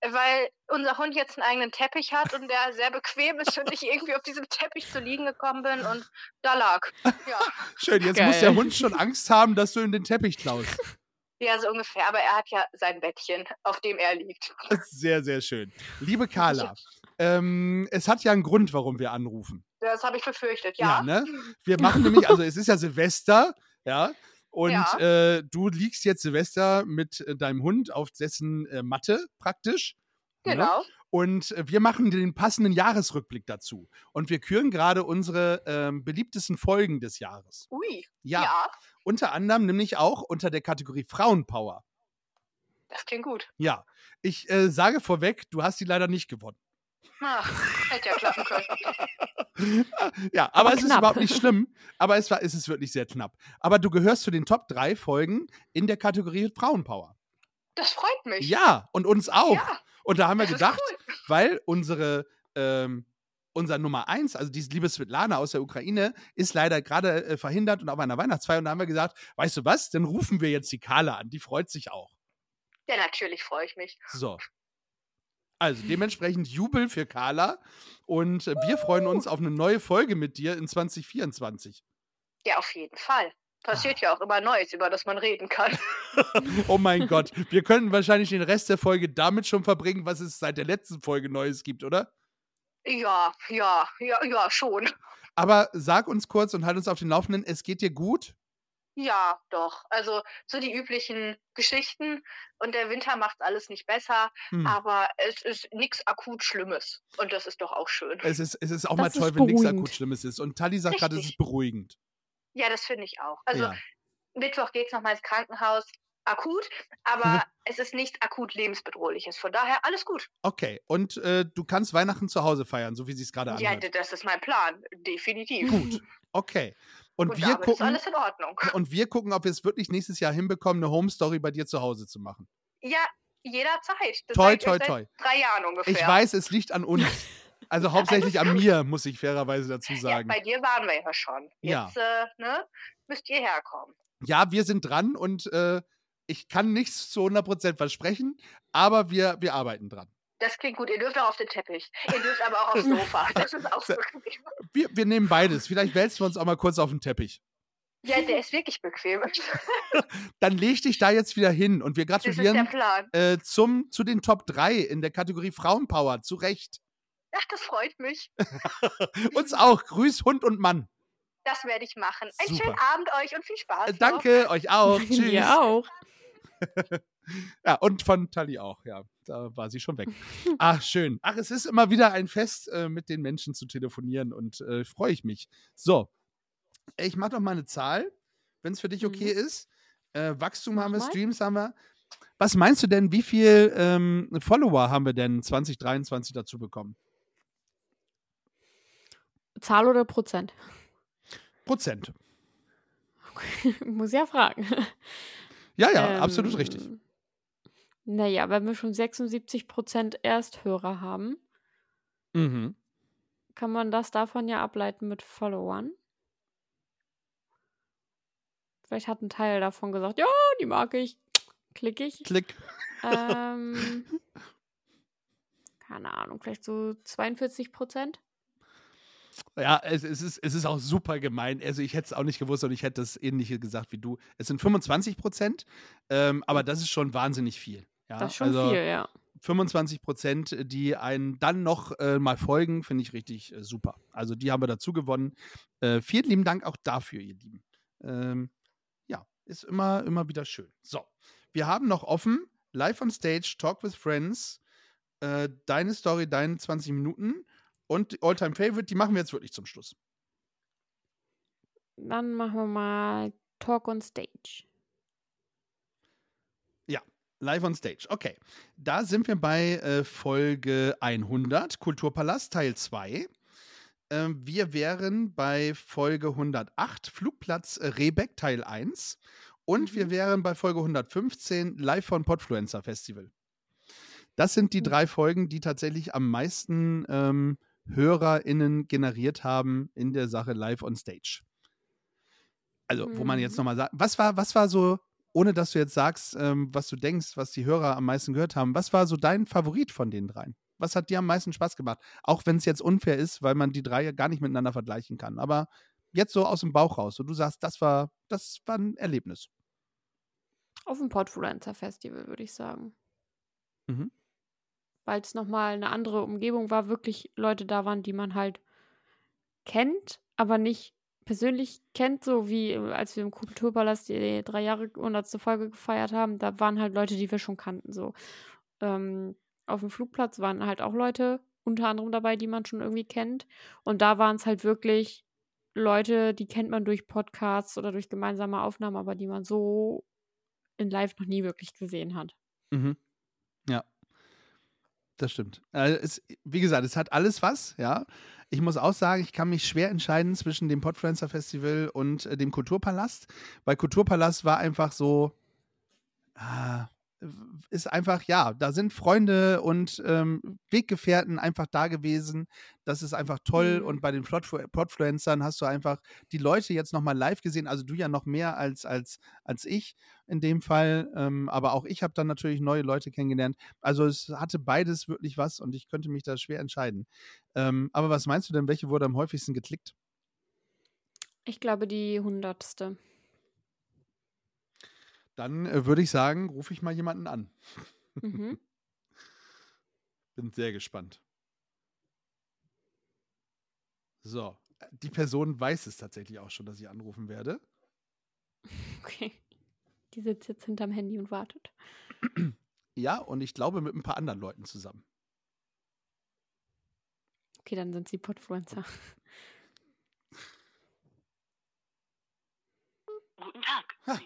Weil unser Hund jetzt einen eigenen Teppich hat und der sehr bequem ist und ich irgendwie auf diesem Teppich zu liegen gekommen bin und da lag. Ja. Schön, jetzt Geil. muss der Hund schon Angst haben, dass du in den Teppich klaust. Ja, so ungefähr, aber er hat ja sein Bettchen, auf dem er liegt. Sehr, sehr schön. Liebe Carla, ähm, es hat ja einen Grund, warum wir anrufen. Das habe ich befürchtet, ja. Ja, ne? Wir machen nämlich, also es ist ja Silvester, ja, und ja. Äh, du liegst jetzt Silvester mit äh, deinem Hund auf dessen äh, Matte praktisch. Ne? Genau. Ne? Und äh, wir machen den passenden Jahresrückblick dazu. Und wir küren gerade unsere ähm, beliebtesten Folgen des Jahres. Ui. Ja. ja. Unter anderem nämlich auch unter der Kategorie Frauenpower. Das klingt gut. Ja. Ich äh, sage vorweg, du hast die leider nicht gewonnen. Ach, hätte ja klappen können. ja, aber, aber es knapp. ist überhaupt nicht schlimm. Aber es, war, es ist wirklich sehr knapp. Aber du gehörst zu den Top 3 Folgen in der Kategorie Frauenpower. Das freut mich. Ja, und uns auch. Ja, und da haben wir gedacht, cool. weil unsere ähm, unser Nummer 1, also diese liebe Svetlana aus der Ukraine, ist leider gerade äh, verhindert und auf einer Weihnachtsfeier. Und da haben wir gesagt, weißt du was, dann rufen wir jetzt die Carla an. Die freut sich auch. Ja, natürlich freue ich mich. So. Also dementsprechend Jubel für Carla und äh, wir freuen uns auf eine neue Folge mit dir in 2024. Ja, auf jeden Fall. Passiert ah. ja auch immer Neues, über das man reden kann. oh mein Gott, wir könnten wahrscheinlich den Rest der Folge damit schon verbringen, was es seit der letzten Folge Neues gibt, oder? Ja, ja, ja, ja, schon. Aber sag uns kurz und halt uns auf den Laufenden, es geht dir gut? Ja, doch. Also so die üblichen Geschichten und der Winter macht alles nicht besser, hm. aber es ist nichts akut Schlimmes und das ist doch auch schön. Es ist, es ist auch das mal toll, wenn nichts akut Schlimmes ist. Und Tali sagt gerade, es ist beruhigend. Ja, das finde ich auch. Also ja. Mittwoch geht es nochmal ins Krankenhaus, akut, aber es ist nichts akut lebensbedrohliches. Von daher alles gut. Okay, und äh, du kannst Weihnachten zu Hause feiern, so wie sie es gerade anhört. Ja, das ist mein Plan, definitiv. Gut, okay. Und, und wir gucken. Und wir gucken, ob wir es wirklich nächstes Jahr hinbekommen, eine Home Story bei dir zu Hause zu machen. Ja, jederzeit. Das toi, toi, toi. Drei Jahren ungefähr. Ich weiß, es liegt an uns. Also hauptsächlich an mir, muss ich fairerweise dazu sagen. Ja, bei dir waren wir ja schon. Jetzt ja. Äh, ne, müsst ihr herkommen. Ja, wir sind dran und äh, ich kann nichts zu 100% versprechen, aber wir, wir arbeiten dran. Das klingt gut. Ihr dürft auch auf den Teppich. Ihr dürft aber auch aufs Sofa. Das ist auch wirklich. Wir, wir nehmen beides. Vielleicht wälzen wir uns auch mal kurz auf den Teppich. Ja, der ist wirklich bequem. Dann leg dich da jetzt wieder hin und wir gratulieren äh, zum, zu den Top 3 in der Kategorie Frauenpower. Zu Recht. Ach, das freut mich. Uns auch. Grüß Hund und Mann. Das werde ich machen. Einen Super. schönen Abend euch und viel Spaß. Äh, danke, noch. euch auch. Tschüss. Mir auch. Ja, und von Tali auch, ja. Da war sie schon weg. Ach, schön. Ach, es ist immer wieder ein Fest, äh, mit den Menschen zu telefonieren und äh, freue ich mich. So, ich mache doch mal eine Zahl, wenn es für dich okay mhm. ist. Äh, Wachstum Mach haben wir, mal. Streams haben wir. Was meinst du denn, wie viel ähm, Follower haben wir denn 2023 dazu bekommen? Zahl oder Prozent? Prozent. Okay. Muss ja fragen. Ja, ja, ähm, absolut richtig. Naja, wenn wir schon 76% Ersthörer haben, mhm. kann man das davon ja ableiten mit Followern. Vielleicht hat ein Teil davon gesagt, ja, die mag ich. Klick ich. Klick. Ähm, keine Ahnung, vielleicht so 42 Prozent. Ja, es, es, ist, es ist auch super gemein. Also ich hätte es auch nicht gewusst und ich hätte das ähnliche gesagt wie du. Es sind 25 Prozent, ähm, aber das ist schon wahnsinnig viel. Ja? Das ist schon also, viel, ja. 25 Prozent, die einen dann noch äh, mal folgen, finde ich richtig äh, super. Also die haben wir dazu gewonnen. Äh, vielen lieben Dank auch dafür, ihr Lieben. Ähm, ja, ist immer, immer wieder schön. So, wir haben noch offen Live on Stage, Talk with Friends, äh, deine Story, deine 20 Minuten und Alltime Favorite, die machen wir jetzt wirklich zum Schluss. Dann machen wir mal Talk on Stage. Live on Stage. Okay. Da sind wir bei äh, Folge 100, Kulturpalast Teil 2. Äh, wir wären bei Folge 108, Flugplatz äh, Rebeck Teil 1. Und mhm. wir wären bei Folge 115, live von Podfluencer Festival. Das sind die drei Folgen, die tatsächlich am meisten ähm, HörerInnen generiert haben in der Sache live on stage. Also, wo man jetzt mhm. nochmal sagt, was war, was war so, ohne dass du jetzt sagst, ähm, was du denkst, was die Hörer am meisten gehört haben, was war so dein Favorit von den dreien? Was hat dir am meisten Spaß gemacht? Auch wenn es jetzt unfair ist, weil man die drei gar nicht miteinander vergleichen kann. Aber jetzt so aus dem Bauch raus, und du sagst, das war, das war ein Erlebnis. Auf dem Podfluencer Festival, würde ich sagen. Mhm weil es nochmal eine andere Umgebung war, wirklich Leute da waren, die man halt kennt, aber nicht persönlich kennt, so wie äh, als wir im Kulturpalast die drei Jahre 100. Folge gefeiert haben, da waren halt Leute, die wir schon kannten, so. Ähm, auf dem Flugplatz waren halt auch Leute, unter anderem dabei, die man schon irgendwie kennt. Und da waren es halt wirklich Leute, die kennt man durch Podcasts oder durch gemeinsame Aufnahmen, aber die man so in Live noch nie wirklich gesehen hat. Mhm. Das stimmt. Also es, wie gesagt, es hat alles was, ja. Ich muss auch sagen, ich kann mich schwer entscheiden zwischen dem Podfluencer Festival und äh, dem Kulturpalast, weil Kulturpalast war einfach so, ah, ist einfach, ja, da sind Freunde und ähm, Weggefährten einfach da gewesen. Das ist einfach toll. Mhm. Und bei den Podfluencern hast du einfach die Leute jetzt nochmal live gesehen. Also du ja noch mehr als, als, als ich in dem Fall. Ähm, aber auch ich habe dann natürlich neue Leute kennengelernt. Also es hatte beides wirklich was und ich könnte mich da schwer entscheiden. Ähm, aber was meinst du denn, welche wurde am häufigsten geklickt? Ich glaube die hundertste. Dann äh, würde ich sagen, rufe ich mal jemanden an. Mhm. Bin sehr gespannt. So, die Person weiß es tatsächlich auch schon, dass ich anrufen werde. Okay. Die sitzt jetzt hinterm Handy und wartet. Ja, und ich glaube mit ein paar anderen Leuten zusammen. Okay, dann sind sie Podfluencer. Guten Tag. Ha.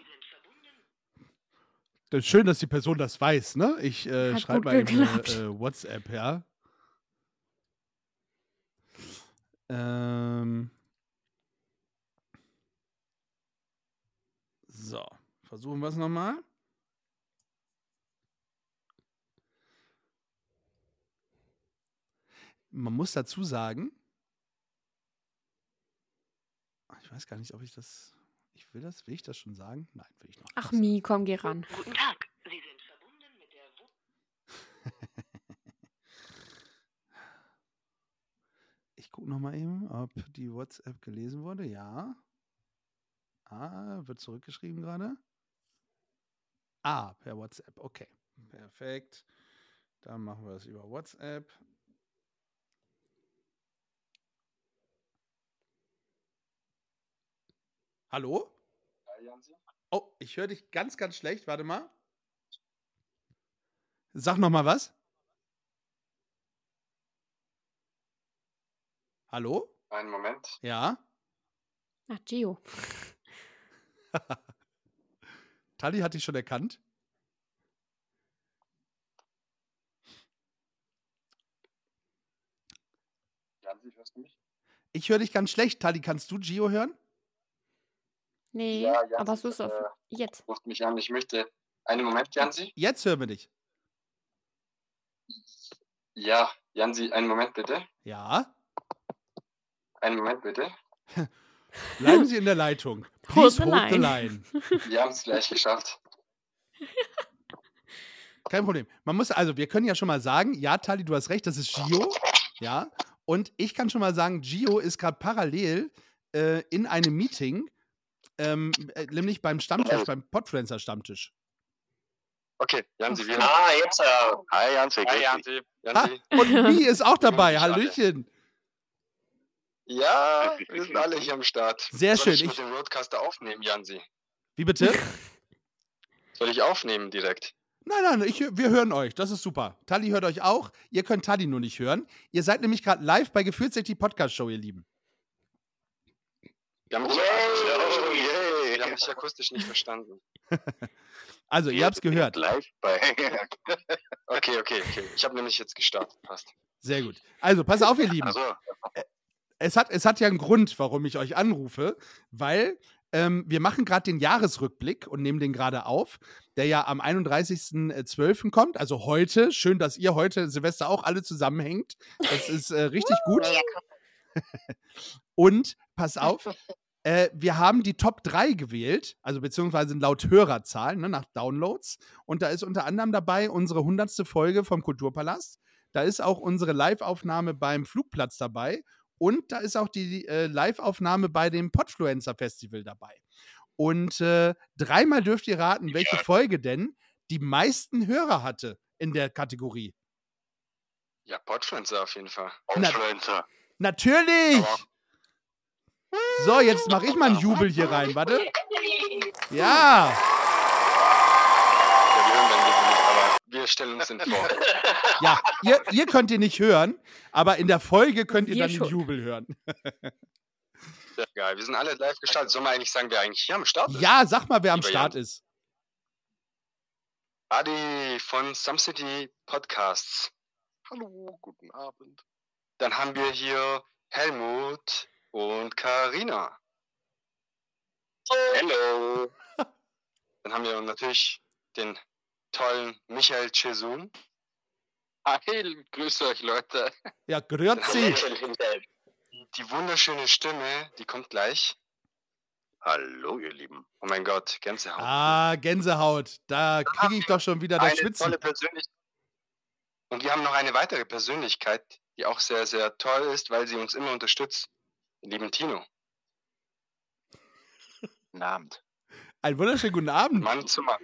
Schön, dass die Person das weiß, ne? Ich äh, schreibe mal in äh, WhatsApp, ja. Ähm. So, versuchen wir es nochmal. Man muss dazu sagen, ich weiß gar nicht, ob ich das ich will das, will ich das schon sagen? Nein, will ich noch nicht. Ach, Mi, komm, geh ran. Guten Tag, Sie sind verbunden mit der Wu Ich gucke noch mal eben, ob die WhatsApp gelesen wurde. Ja. Ah, wird zurückgeschrieben gerade. Ah, per WhatsApp. Okay. Perfekt. Dann machen wir das über WhatsApp. Hallo? Oh, ich höre dich ganz, ganz schlecht. Warte mal. Sag noch mal was. Hallo? Einen Moment. Ja. Ach, Gio. Tali hat dich schon erkannt. Jansi, hörst du mich? Ich höre dich ganz schlecht. Tali, kannst du Gio hören? Nee, Ja, Janzi, aber hast du es auf äh, jetzt? ruft mich an. Ich möchte. Einen Moment, Jansi. Jetzt hören wir dich. Ja, Jansi, einen Moment bitte. Ja. Einen Moment bitte. Bleiben Sie in der Leitung. Please the hold the line. line. Wir haben es gleich geschafft. Kein Problem. Man muss, also wir können ja schon mal sagen, ja, Tali, du hast recht, das ist Gio. Ja. Und ich kann schon mal sagen, Gio ist gerade parallel äh, in einem Meeting, ähm, äh, nämlich beim Stammtisch, beim Podfluencer-Stammtisch. Okay, Jansi, wir Ah, jetzt. Äh, hi, Janzi. Hi, dich. Jansi. Ha, Jansi. und Mi ist auch dabei. Hallöchen. Ja, wir sind alle hier am Start. Sehr Soll schön. Ich Ich- mit dem Roadcaster aufnehmen, Jansi. Wie bitte? Soll ich aufnehmen direkt? Nein, nein, ich, wir hören euch. Das ist super. Tali hört euch auch. Ihr könnt Tali nur nicht hören. Ihr seid nämlich gerade live bei Gefühlt sich die Podcast-Show, ihr Lieben. Wir haben wir haben dich akustisch nicht verstanden. Also, ihr habt's gehört. Live bei. Okay, okay, okay. Ich habe nämlich jetzt gestartet. Passt. Sehr gut. Also, pass auf, ihr Lieben. Also, es hat, es hat ja einen Grund, warum ich euch anrufe, weil ähm, wir machen gerade den Jahresrückblick und nehmen den gerade auf, der ja am 31.12. kommt, also heute. Schön, dass ihr heute Silvester auch alle zusammenhängt. Das ist äh, richtig gut. Und pass auf, äh, wir haben die Top 3 gewählt, also beziehungsweise laut Hörerzahlen, ne, nach Downloads. Und da ist unter anderem dabei unsere 100. Folge vom Kulturpalast. Da ist auch unsere Live-Aufnahme beim Flugplatz dabei. Und da ist auch die äh, Live-Aufnahme bei dem Podfluencer Festival dabei. Und äh, dreimal dürft ihr raten, welche Folge denn die meisten Hörer hatte in der Kategorie. Ja, Podfluencer auf jeden Fall. Na- Influencer. Natürlich! So, jetzt mache ich mal einen Jubel hier rein. Warte. Ja! Wir hören dein Lied nicht, aber wir stellen uns den vor. Ja, ihr, ihr könnt ihn nicht hören, aber in der Folge könnt ihr Wir dann den. Jubel hören. Sehr geil. Wir sind alle live gestartet. Sollen wir eigentlich sagen, wer eigentlich hier am Start ist? Ja, sag mal, wer am Start ist. Adi von Some City Podcasts. Hallo, guten Abend. Dann haben wir hier Helmut und Karina. Hello. Dann haben wir natürlich den tollen Michael Chesun. Hi, grüß euch, Leute. Ja, grüezi. Die wunderschöne Stimme, die kommt gleich. Hallo, ihr Lieben. Oh mein Gott, Gänsehaut. Ah, Gänsehaut. Da kriege ich doch schon wieder das Schwitzen. tolle Persönlichkeit. Und wir haben noch eine weitere Persönlichkeit, die auch sehr, sehr toll ist, weil sie uns immer unterstützt. Lieben Tino. Guten Abend. Einen wunderschönen guten Abend. Mann zu Mann.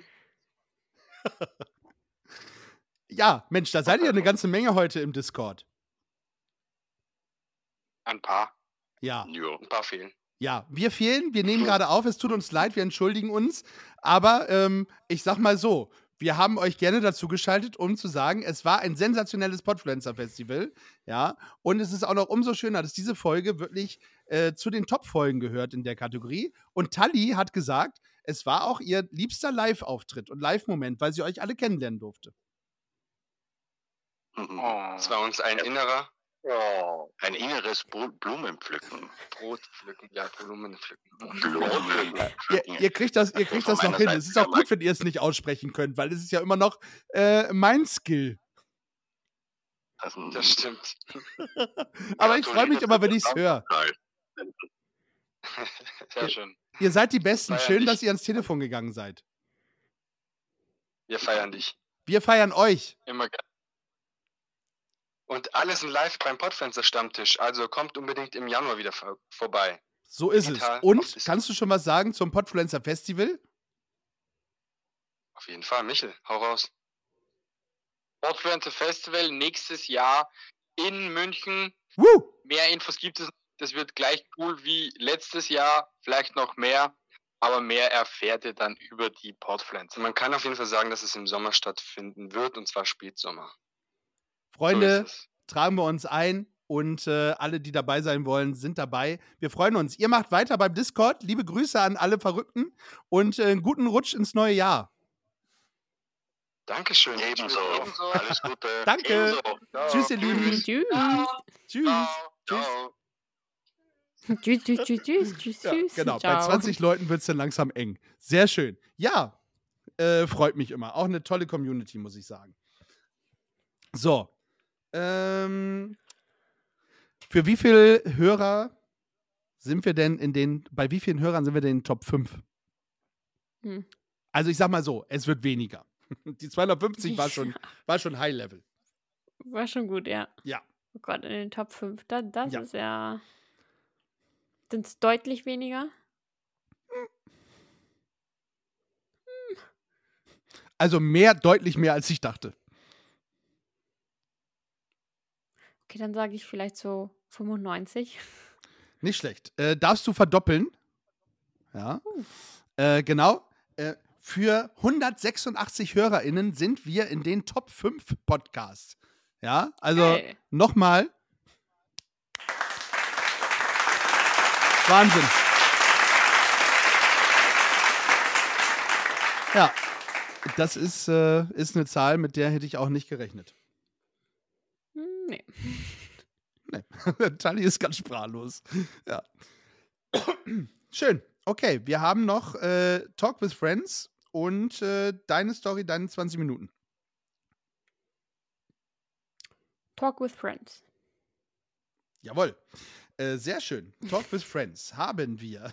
Ja, Mensch, da seid ihr eine ganze Menge heute im Discord. Ein paar. Ja, Jo. Ein paar fehlen. ja. Wir fehlen, wir nehmen gerade auf, es tut uns leid, wir entschuldigen uns. Aber ähm, ich sag mal so, wir haben euch gerne dazu geschaltet, um zu sagen, es war ein sensationelles Podfluencer-Festival. Ja, und es ist auch noch umso schöner, dass diese Folge wirklich äh, zu den Top-Folgen gehört in der Kategorie. Und Tali hat gesagt, es war auch ihr liebster Live-Auftritt und Live-Moment, weil sie euch alle kennenlernen durfte. Oh. Es war uns ein innerer Oh. Ein inneres Blumenpflücken. Brotpflücken, ja, Blumenpflücken. Ihr, ihr kriegt das, ihr kriegt das noch hin. Es ist auch gut, wenn ihr es nicht aussprechen könnt, weil es ist ja immer noch äh, mein Skill. Das, Das stimmt. Aber ich freue mich immer, wenn ich es höre. Sehr schön. Ihr seid die Besten. Feiern Schön, dich. dass ihr ans Telefon gegangen seid. Wir feiern dich. Wir feiern euch. Immer gerne. Und alles in live beim Podfenster Stammtisch. Also kommt unbedingt im Januar wieder vor vorbei. So ist es. Digital auf Und kannst du schon was sagen zum Podfluencer Festival? Auf jeden Fall. Michel, hau raus. Podfluencer Festival nächstes Jahr in München. Woo! Mehr Infos gibt es. Das wird gleich cool wie letztes Jahr, vielleicht noch mehr, aber mehr erfährt ihr dann über die Podfluencer. Man kann auf jeden Fall sagen, dass es im Sommer stattfinden wird, und zwar Spätsommer. Freunde, So tragen wir uns ein und äh, alle, die dabei sein wollen, sind dabei. Wir freuen uns. Ihr macht weiter beim Discord. Liebe Grüße an alle Verrückten und äh, einen guten Rutsch ins neue Jahr. Dankeschön. Ebenso. Alles Gute. Danke. Ebenso. Tschüss, ihr Lieben. Tschüss. Tschüss. Tschüss. Tschüss, tschüss, tschüss, tschüss, tschüss, Ja, tschüss. genau, bei Ciao. 20 Leuten wird es dann langsam eng. Sehr schön. Ja, äh, freut mich immer. Auch eine tolle Community, muss ich sagen. So. Ähm, für wie viele Hörer sind wir denn in den, bei wie vielen Hörern sind wir denn in den Top 5? Hm. Also ich sag mal so, es wird weniger. Die 250 war schon, war schon High Level. War schon gut, ja. Ja. Oh Gott, in den Top 5. Da, das Ja. ist ja. Sind es deutlich weniger? Also mehr, deutlich mehr, als ich dachte. Okay, dann sage ich vielleicht so 95. Nicht schlecht. Äh, darfst du verdoppeln? Ja. Äh, genau. Äh, für 186 HörerInnen sind wir in den Top 5 Podcasts. Ja, also Hey. nochmal. Wahnsinn. Ja, das ist, äh, ist eine Zahl, mit der hätte ich auch nicht gerechnet. Nee. Nee, Tali ist ganz sprachlos. Ja. Schön. Okay, wir haben noch äh, Talk with Friends und äh, deine Story, deine 20 Minuten. Talk with Friends. Jawohl. Äh, sehr schön. Talk with Friends haben wir.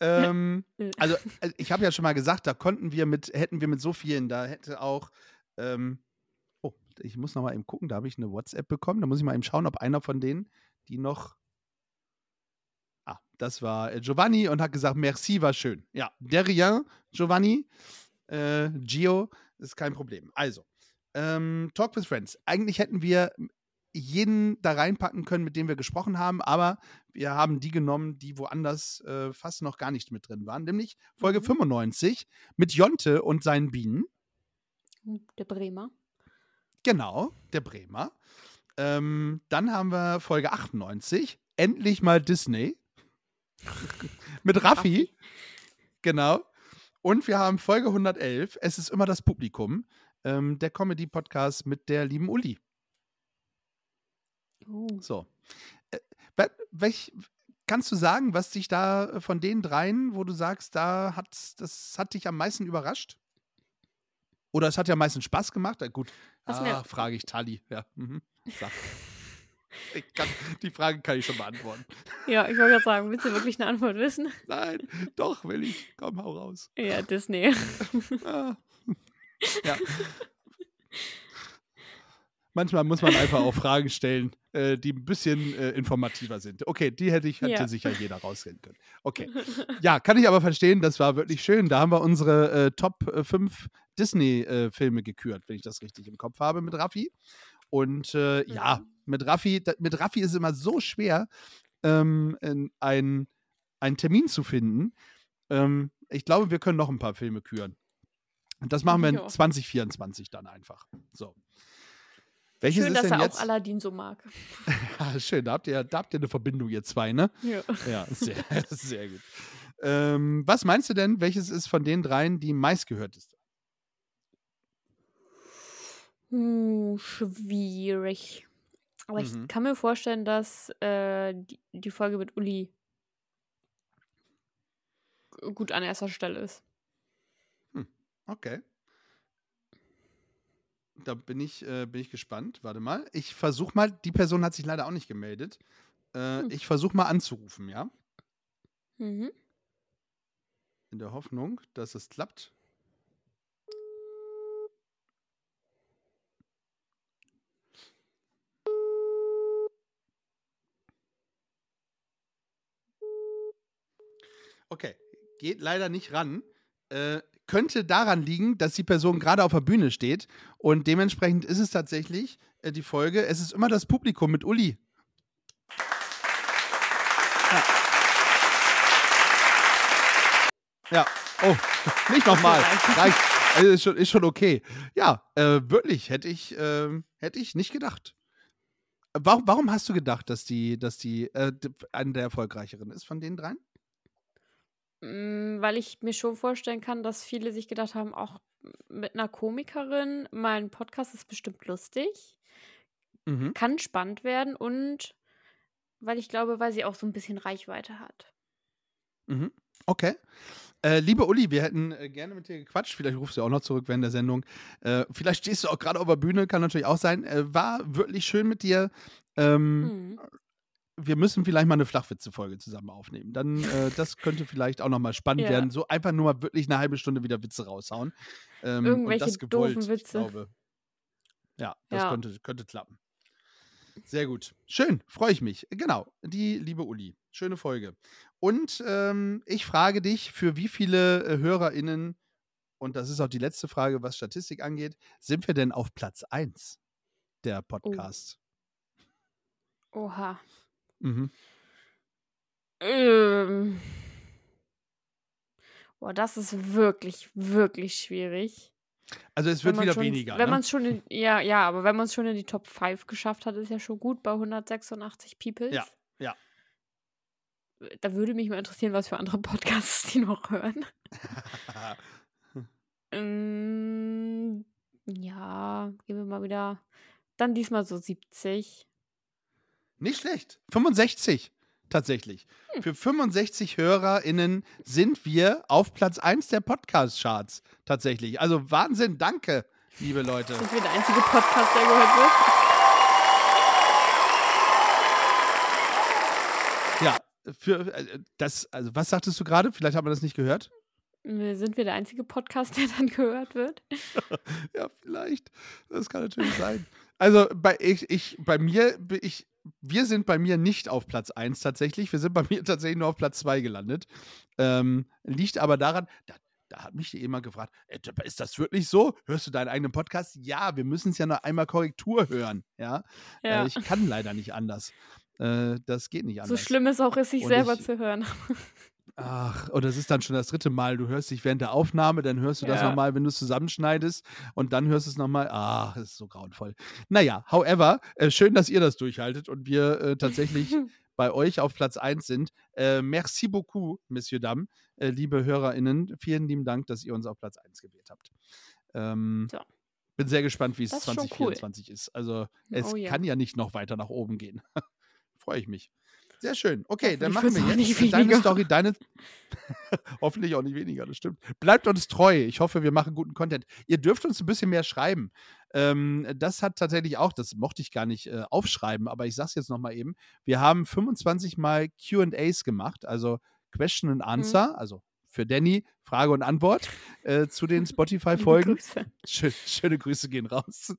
ähm, also, äh, ich habe ja schon mal gesagt, da konnten wir mit, hätten wir mit so vielen, da hätte auch, ähm, ich muss noch mal eben gucken, da habe ich eine WhatsApp bekommen, da muss ich mal eben schauen, ob einer von denen, die noch, ah, das war äh, Giovanni und hat gesagt, merci, war schön. Ja, der rien, Giovanni, äh, Gio, ist kein Problem. Also, ähm, Talk with Friends. Eigentlich hätten wir jeden da reinpacken können, mit dem wir gesprochen haben, aber wir haben die genommen, die woanders äh, fast noch gar nicht mit drin waren, nämlich Folge 95 mit Jonte und seinen Bienen. Der Bremer. Genau, der Bremer. Ähm, dann haben wir Folge 98, endlich mal Disney. mit Raffi. Genau. Und wir haben Folge 111, es ist immer das Publikum, ähm, der Comedy-Podcast mit der lieben Uli. Oh. So. Äh, wel- welch, kannst du sagen, was dich da äh, von den dreien, wo du sagst, da hat das hat dich am meisten überrascht? Oder es hat ja am meisten Spaß gemacht? Äh, gut, Was ah, frage ich Tali. Ja, mhm. Kann, die Frage kann ich schon beantworten. Ja, ich wollte gerade sagen, willst du wirklich eine Antwort wissen? Nein, doch, will ich. Komm, hau raus. Ja, Disney. Ah. Ja. Manchmal muss man einfach auch Fragen stellen, äh, die ein bisschen äh, informativer sind. Okay, die hätte ich hätte Ja. sicher jeder rauskennen können. Okay. Ja, kann ich aber verstehen, das war wirklich schön. Da haben wir unsere äh, Top 5 Disney-Filme gekürt, wenn ich das richtig im Kopf habe mit Raffi. Und äh, ja, mit Raffi, da, mit Raffi ist es immer so schwer, ähm, in- ein, einen Termin zu finden. Ähm, ich glaube, wir können noch ein paar Filme küren. Und das machen wir in Ja. 2024 dann einfach. So. Welches Schön, ist dass denn er jetzt? auch Aladdin so mag. Schön, da habt, ihr, da habt ihr eine Verbindung, ihr zwei, ne? Ja. Ja, sehr, sehr gut. Ähm, was meinst du denn, welches ist von den dreien die meistgehörteste? Uh, schwierig. Aber Mhm. ich kann mir vorstellen, dass äh, die, die Folge mit Uli gut an erster Stelle ist. Okay. Da bin ich, äh, bin ich gespannt. Warte mal. Ich versuche mal, die Person hat sich leider auch nicht gemeldet. Äh, Hm. Ich versuche mal anzurufen, ja? Mhm. In der Hoffnung, dass es klappt. Okay, geht leider nicht ran. Äh, könnte daran liegen, dass die Person gerade auf der Bühne steht und dementsprechend ist es tatsächlich äh, die Folge. Es ist immer das Publikum mit Uli. Ja, oh, nicht nochmal. reicht. Also ist, schon, ist schon okay. Ja, äh, wirklich, hätte ich, ähm, hätte ich nicht gedacht. Warum, warum hast du gedacht, dass die, dass die äh, eine der erfolgreicheren ist von den dreien? Mm, Weil ich mir schon vorstellen kann, dass viele sich gedacht haben, auch mit einer Komikerin, mein Podcast ist bestimmt lustig, Mhm. kann spannend werden und weil ich glaube, weil sie auch so ein bisschen Reichweite hat. Mhm. Okay. Äh, liebe Uli, wir hätten äh, gerne mit dir gequatscht. Vielleicht rufst du auch noch zurück während der Sendung. Äh, vielleicht stehst du auch gerade auf der Bühne, kann natürlich auch sein. Äh, war wirklich schön mit dir. Ähm, Mhm. Wir müssen vielleicht mal eine Flachwitze-Folge zusammen aufnehmen. Dann, äh, das könnte vielleicht auch nochmal spannend Ja. werden. So einfach nur mal wirklich eine halbe Stunde wieder Witze raushauen. Ähm, und Irgendwelche das gewollt, doofen Witze. glaube. Ja, das Ja. Könnte, könnte klappen. Sehr gut. Schön, freue ich mich. Genau, die liebe Uli. Schöne Folge. Und ähm, ich frage dich, für wie viele äh, HörerInnen, und das ist auch die letzte Frage, was Statistik angeht, sind wir denn auf Platz 1 der Podcast? Oha. Mhm. Ähm. Boah, das ist wirklich, wirklich schwierig. Also es wird wieder schon, weniger. Wenn ne? man es schon in, ja, ja, aber wenn man es schon in die Top 5 geschafft hat, ist ja schon gut bei 186 Peoples. Ja, ja. Da würde mich mal interessieren, was für andere Podcasts die noch hören. Ähm, ja, gehen wir mal wieder. Dann diesmal so 70. Nicht schlecht. 65 tatsächlich. Hm. Für 65 HörerInnen sind wir auf Platz 1 der Podcast-Charts tatsächlich. Also Wahnsinn, danke, liebe Leute. Sind wir der einzige Podcast, der gehört wird? Ja, für äh, das, also was sagtest du gerade? Vielleicht hat man das nicht gehört. Sind wir der einzige Podcast, der dann gehört wird? Ja, vielleicht. Das kann natürlich sein. Also bei ich, ich bei mir bin ich wir sind bei mir nicht auf Platz 1 tatsächlich. Wir sind bei mir tatsächlich nur auf Platz 2 gelandet. Ähm, liegt aber daran, da, da hat mich jemand gefragt, äh, ist das wirklich so? Hörst du deinen eigenen Podcast? Ja, wir müssen es ja noch einmal Korrektur hören. Ja, Ja. Äh, ich kann leider nicht anders. Äh, das geht nicht so anders. schlimm es auch ist, sich Und selber ich- zu hören. Ach, und das ist dann schon das dritte Mal. Du hörst dich während der Aufnahme, dann hörst du das Ja. nochmal, wenn du es zusammenschneidest und dann hörst du es nochmal. Ach, das ist so grauenvoll. Naja, however, äh, schön, dass ihr das durchhaltet und wir äh, tatsächlich bei euch auf Platz 1 sind. Äh, merci beaucoup, Monsieur Dam, äh, liebe HörerInnen. Vielen lieben Dank, dass ihr uns auf Platz 1 gewählt habt. Ähm, So. Bin sehr gespannt, wie es Das ist schon cool. 2024 ist. Also, es Oh ja. kann ja nicht noch weiter nach oben gehen. Freue ich mich. Sehr schön. Okay, dann machen wir jetzt deine. Story, deine. Hoffentlich auch nicht weniger, das stimmt. Bleibt uns treu. Ich hoffe, wir machen guten Content. Ihr dürft uns ein bisschen mehr schreiben. Ähm, das hat tatsächlich auch, das mochte ich gar nicht äh, aufschreiben, aber ich sag's jetzt nochmal eben. Wir haben 25 Mal QAs gemacht, also Question and Answer, also für Danny Frage und Antwort äh, zu den Spotify-Folgen. Schön, schöne Grüße gehen raus.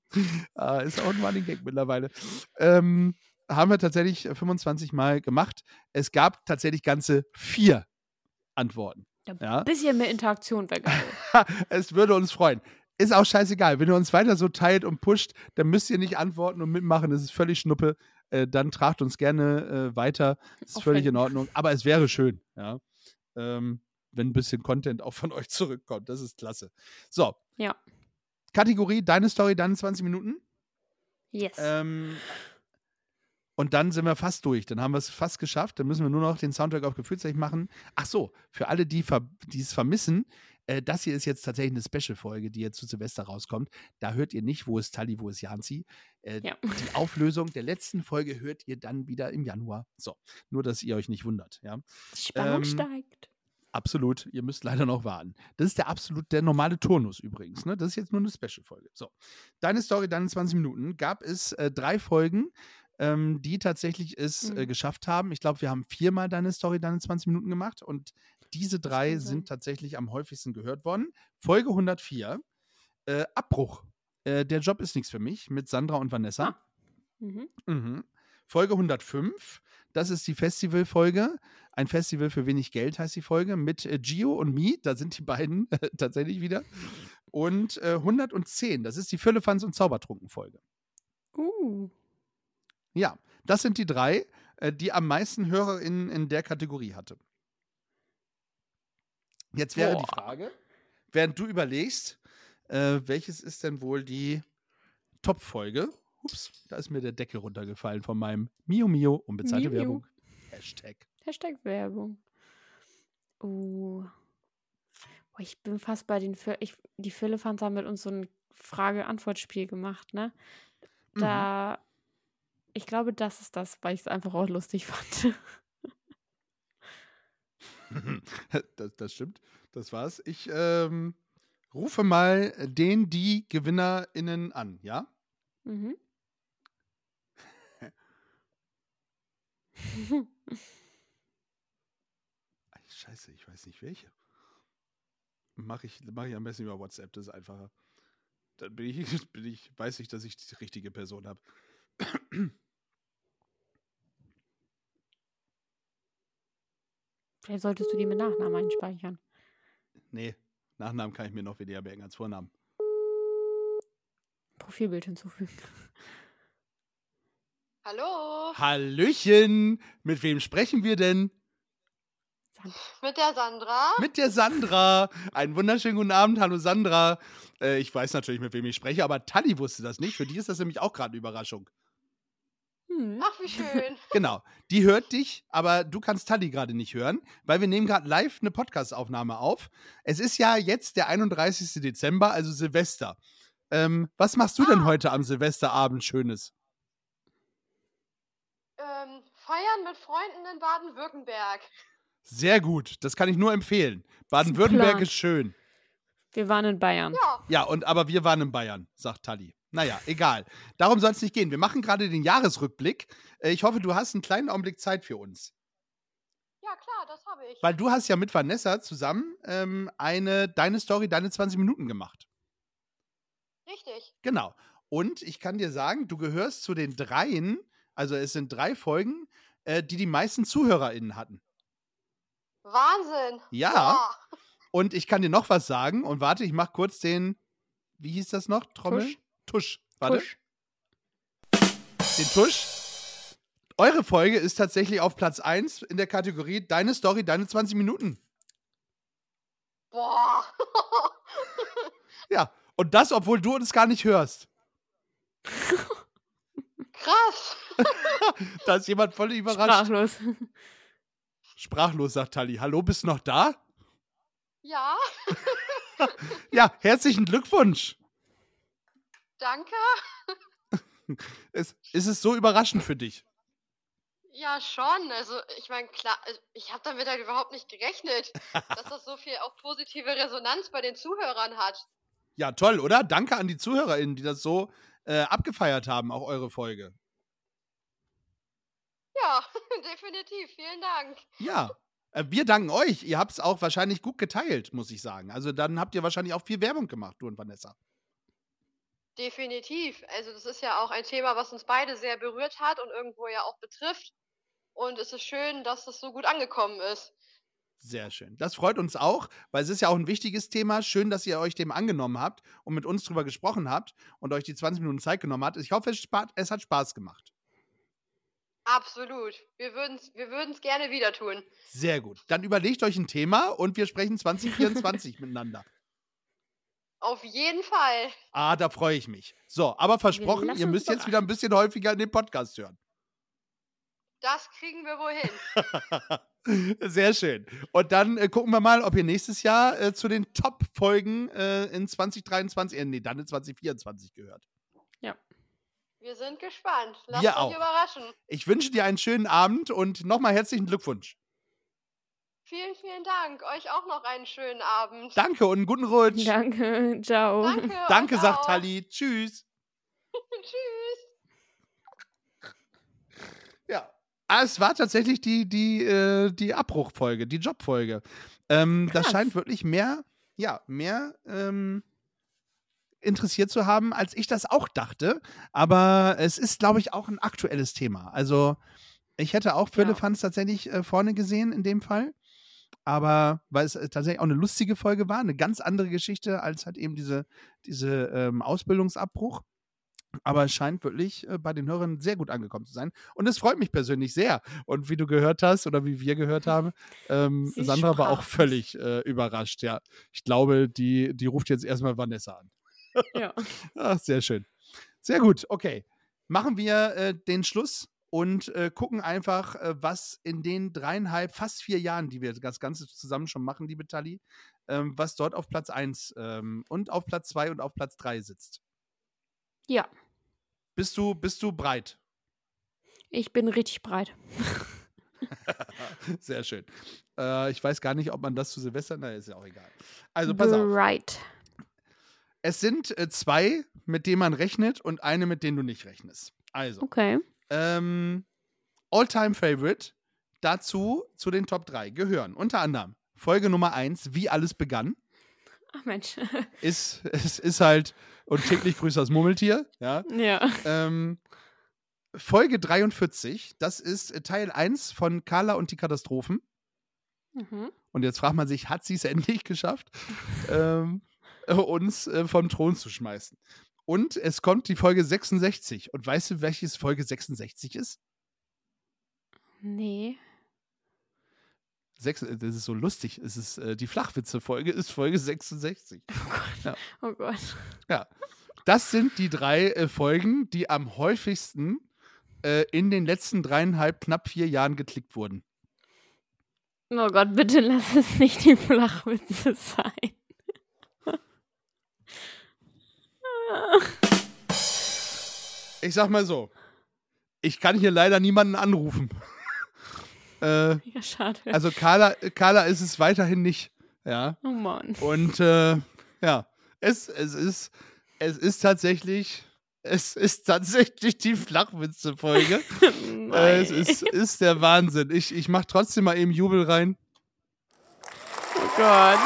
äh, ist auch ein Running Gag mittlerweile. Ähm, haben wir tatsächlich 25 Mal gemacht. Es gab tatsächlich ganze vier Antworten. Ja, Ja. Ein bisschen mehr Interaktion wäre geil. es würde uns freuen. Ist auch scheißegal. Wenn ihr uns weiter so teilt und pusht, dann müsst ihr nicht antworten und mitmachen. Das ist völlig Schnuppe. Äh, dann tragt uns gerne äh, weiter. Das ist Auch völlig wenn- in Ordnung. Aber es wäre schön, ja. Ähm, wenn ein bisschen Content auch von euch zurückkommt. Das ist klasse. So. Ja. Kategorie, deine Story, deine 20 Minuten. Yes. Ähm, und dann sind wir fast durch. Dann haben wir es fast geschafft. Dann müssen wir nur noch den Soundtrack auf Gefühlsrecht machen. Ach so, für alle, die ver es vermissen, äh, das hier ist jetzt tatsächlich eine Special-Folge, die jetzt zu Silvester rauskommt. Da hört ihr nicht, wo ist Tali, wo ist Janzi. Äh, Ja. Die Auflösung der letzten Folge hört ihr dann wieder im Januar. So, nur, dass ihr euch nicht wundert. Ja, Die Spannung ähm, steigt. absolut. Ihr müsst leider noch warten. Das ist der absolut der normale Turnus übrigens. Ne? Das ist jetzt nur eine Special-Folge. So, deine Story, deine 20 Minuten. Gab es äh, drei Folgen, ähm, die tatsächlich es äh, Mhm. geschafft haben. Ich glaube, wir haben viermal deine Story, deine 20 Minuten gemacht und diese drei sind tatsächlich am häufigsten gehört worden. Folge 104, äh, Abbruch. Äh, der Job ist nichts für mich mit Sandra und Vanessa. Ah. Mhm. Mhm. Folge 105, das ist die Festivalfolge. Ein Festival für wenig Geld heißt die Folge mit äh, Gio und Mi, da sind die beiden äh, tatsächlich wieder. Und äh, 110, das ist die Füllefanz und Zaubertrunken-Folge. Uh. Ja, das sind die drei, äh, die am meisten HörerInnen in der Kategorie hatte. Jetzt wäre die Boah. Frage, während du überlegst, äh, welches ist denn wohl die Top-Folge? Ups, da ist mir der Deckel runtergefallen von meinem Mio Mio unbezahlte Mio. Werbung. Hashtag. Hashtag Werbung. Uh. Boah, ich bin fast bei den Fir ich, Die Philippans haben mit uns so ein Frage-Antwort-Spiel gemacht, ne? Mhm. Da. Ich glaube, das ist das, weil ich es einfach auch lustig fand. das, das stimmt. Das war's. Ich ähm, rufe mal den, die GewinnerInnen an, ja? Mhm. Scheiße, ich weiß nicht welche. Mache ich, mach ich am besten über WhatsApp, das ist einfacher. Dann bin ich, bin ich, weiß ich, dass ich die richtige Person habe. Vielleicht solltest du die mit Nachnamen einspeichern. Nee, Nachnamen kann ich mir noch weniger merken als Vornamen. Profilbild hinzufügen. Hallo, Hallöchen! Mit wem sprechen wir denn? mit der Sandra. Mit der Sandra. Einen wunderschönen guten Abend. Hallo Sandra. Äh, ich weiß natürlich, mit wem ich spreche, aber Tali wusste das nicht. Für die ist das nämlich auch gerade eine Überraschung. Hm. Ach, wie schön. Genau. Die hört dich, aber du kannst Tali gerade nicht hören, weil wir nehmen gerade live eine Podcast-Aufnahme auf. Es ist ja jetzt der 31. Dezember, also Silvester. Ähm, was machst du denn Ah. heute am Silvesterabend Schönes? Ähm, feiern mit Freunden in Baden-Württemberg. Sehr gut. Das kann ich nur empfehlen. Baden-Württemberg ist schön. Wir waren in Bayern. Ja, Ja, und aber wir waren in Bayern, sagt Tali. Naja, egal. Darum soll es nicht gehen. Wir machen gerade den Jahresrückblick. Äh, Ich hoffe, du hast einen kleinen Augenblick Zeit für uns. ja klar, das habe ich. Weil du hast ja mit Vanessa zusammen ähm, eine Deine Story, deine 20 Minuten gemacht. Richtig. Genau. Und ich kann dir sagen, du gehörst zu den dreien, also es sind drei Folgen, äh, die die meisten ZuhörerInnen hatten. Wahnsinn. Ja. Boah. Und ich kann dir noch was sagen. Und warte, ich mach kurz den, wie hieß das noch? Trommel? Tusch. Tusch. Warte. Tusch. Den Tusch. Eure Folge ist tatsächlich auf Platz 1 in der Kategorie Deine Story, deine 20 Minuten. Boah. Ja. Und das, obwohl du uns gar nicht hörst. Krass. Da ist jemand voll überrascht. Sprachlos. Sprachlos, sagt Tali. Hallo, bist du noch da? Ja, Ja, herzlichen Glückwunsch. Danke. Ist, ist es so überraschend für dich? Ja, schon. Also, ich meine, klar, also, ich habe damit halt überhaupt nicht gerechnet, dass das so viel auch positive Resonanz bei den Zuhörern hat. Ja, toll, oder? Danke an die ZuhörerInnen, die das so äh, abgefeiert haben, auch eure Folge. Ja, definitiv. Vielen Dank. Ja. Äh, wir danken euch. Ihr habt es auch wahrscheinlich gut geteilt, muss ich sagen. Also dann habt ihr wahrscheinlich auch viel Werbung gemacht, du und Vanessa. Definitiv. Also, das ist ja auch ein Thema, was uns beide sehr berührt hat und irgendwo ja auch betrifft. Und es ist schön, dass das so gut angekommen ist. Sehr schön. Das freut uns auch, weil es ist ja auch ein wichtiges Thema. Schön, dass ihr euch dem angenommen habt und mit uns drüber gesprochen habt und euch die 20 Minuten Zeit genommen habt. Ich hoffe, es, hat Spaß gemacht. Absolut. Wir würden es wir würden's gerne wieder tun. Sehr gut. Dann überlegt euch ein Thema und wir sprechen 2024 miteinander. Auf jeden Fall. Ah, da freue ich mich. So, aber versprochen, ihr müsst jetzt wieder ein bisschen häufiger in den Podcast hören. Das kriegen wir wohin. Sehr schön. Und dann äh, gucken wir mal, ob ihr nächstes Jahr äh, zu den Top-Folgen äh, in 2023, äh, nee, dann in 2024 gehört. Wir sind gespannt. Lasst euch auch. überraschen. Ich wünsche dir einen schönen Abend und nochmal herzlichen Glückwunsch. Vielen, vielen Dank. Euch auch noch einen schönen Abend. Danke und einen guten Rutsch. Danke. Ciao. Danke. Danke, sagt. Tali. Tschüss. Tschüss. Ja. Ah, es war tatsächlich die, die, äh, die Abbruchfolge, die Jobfolge. Ähm, das scheint wirklich mehr, ja, mehr ähm, interessiert zu haben, als ich das auch dachte. Aber es ist, glaube ich, auch ein aktuelles Thema. Also, ich hätte auch Firlefanz tatsächlich äh, vorne gesehen in dem Fall. Aber weil es äh, tatsächlich auch eine lustige Folge war, eine ganz andere Geschichte als halt eben diese, diese ähm, Ausbildungsabbruch. Aber es scheint wirklich äh, bei den Hörern sehr gut angekommen zu sein. Und es freut mich persönlich sehr. Und wie du gehört hast oder wie wir gehört haben, ähm, Sandra war auch völlig äh, überrascht. Ja, ich glaube, die, die ruft jetzt erstmal Vanessa an. Ja. Ach, sehr schön. Sehr gut, okay. Machen wir äh, den Schluss und äh, gucken einfach, äh, was in den dreieinhalb, fast vier Jahren, die wir das Ganze zusammen schon machen, liebe Tali, ähm, was dort auf Platz 1 ähm, und auf Platz 2 und auf Platz 3 sitzt. Ja. Bist du, bist du breit? Ich bin richtig breit. Sehr schön. Äh, ich weiß gar nicht, ob man das zu Silvester, na, ist ja auch egal. Also pass auf. Bright. Es sind äh, zwei, mit denen man rechnet und eine, mit denen du nicht rechnest. Also, Okay. Ähm, All-Time Favorite dazu zu den Top 3 gehören unter anderem Folge Nummer 1, wie alles begann. Ach Mensch. Ist, es ist halt, und täglich grüßt das Murmeltier, ja. ja. Ähm, Folge 43, das ist Teil 1 von Carla und die Katastrophen. Mhm. Und jetzt fragt man sich, hat sie es endlich geschafft, ähm, äh, uns äh, vom Thron zu schmeißen? Und es kommt die Folge 66. Und weißt du, welches Folge 66 ist? Nee. Sechs, äh, das ist so lustig. Es ist, äh, die Flachwitze-Folge ist Folge 66. Oh Gott. Ja. Das sind die drei äh, Folgen, die am häufigsten äh, in den letzten dreieinhalb, knapp vier Jahren geklickt wurden. Oh Gott, bitte lass es nicht die Flachwitze sein. Ich sag mal so, ich kann hier leider niemanden anrufen. äh, Ja, schade. also Carla, Carla ist es weiterhin nicht. Ja. oh Mann. Und äh, ja, es, es ist, es ist tatsächlich, es ist tatsächlich die Flachwitze-Folge. äh, es ist, ist der Wahnsinn. Ich, ich mach trotzdem mal eben Jubel rein. Oh Gott.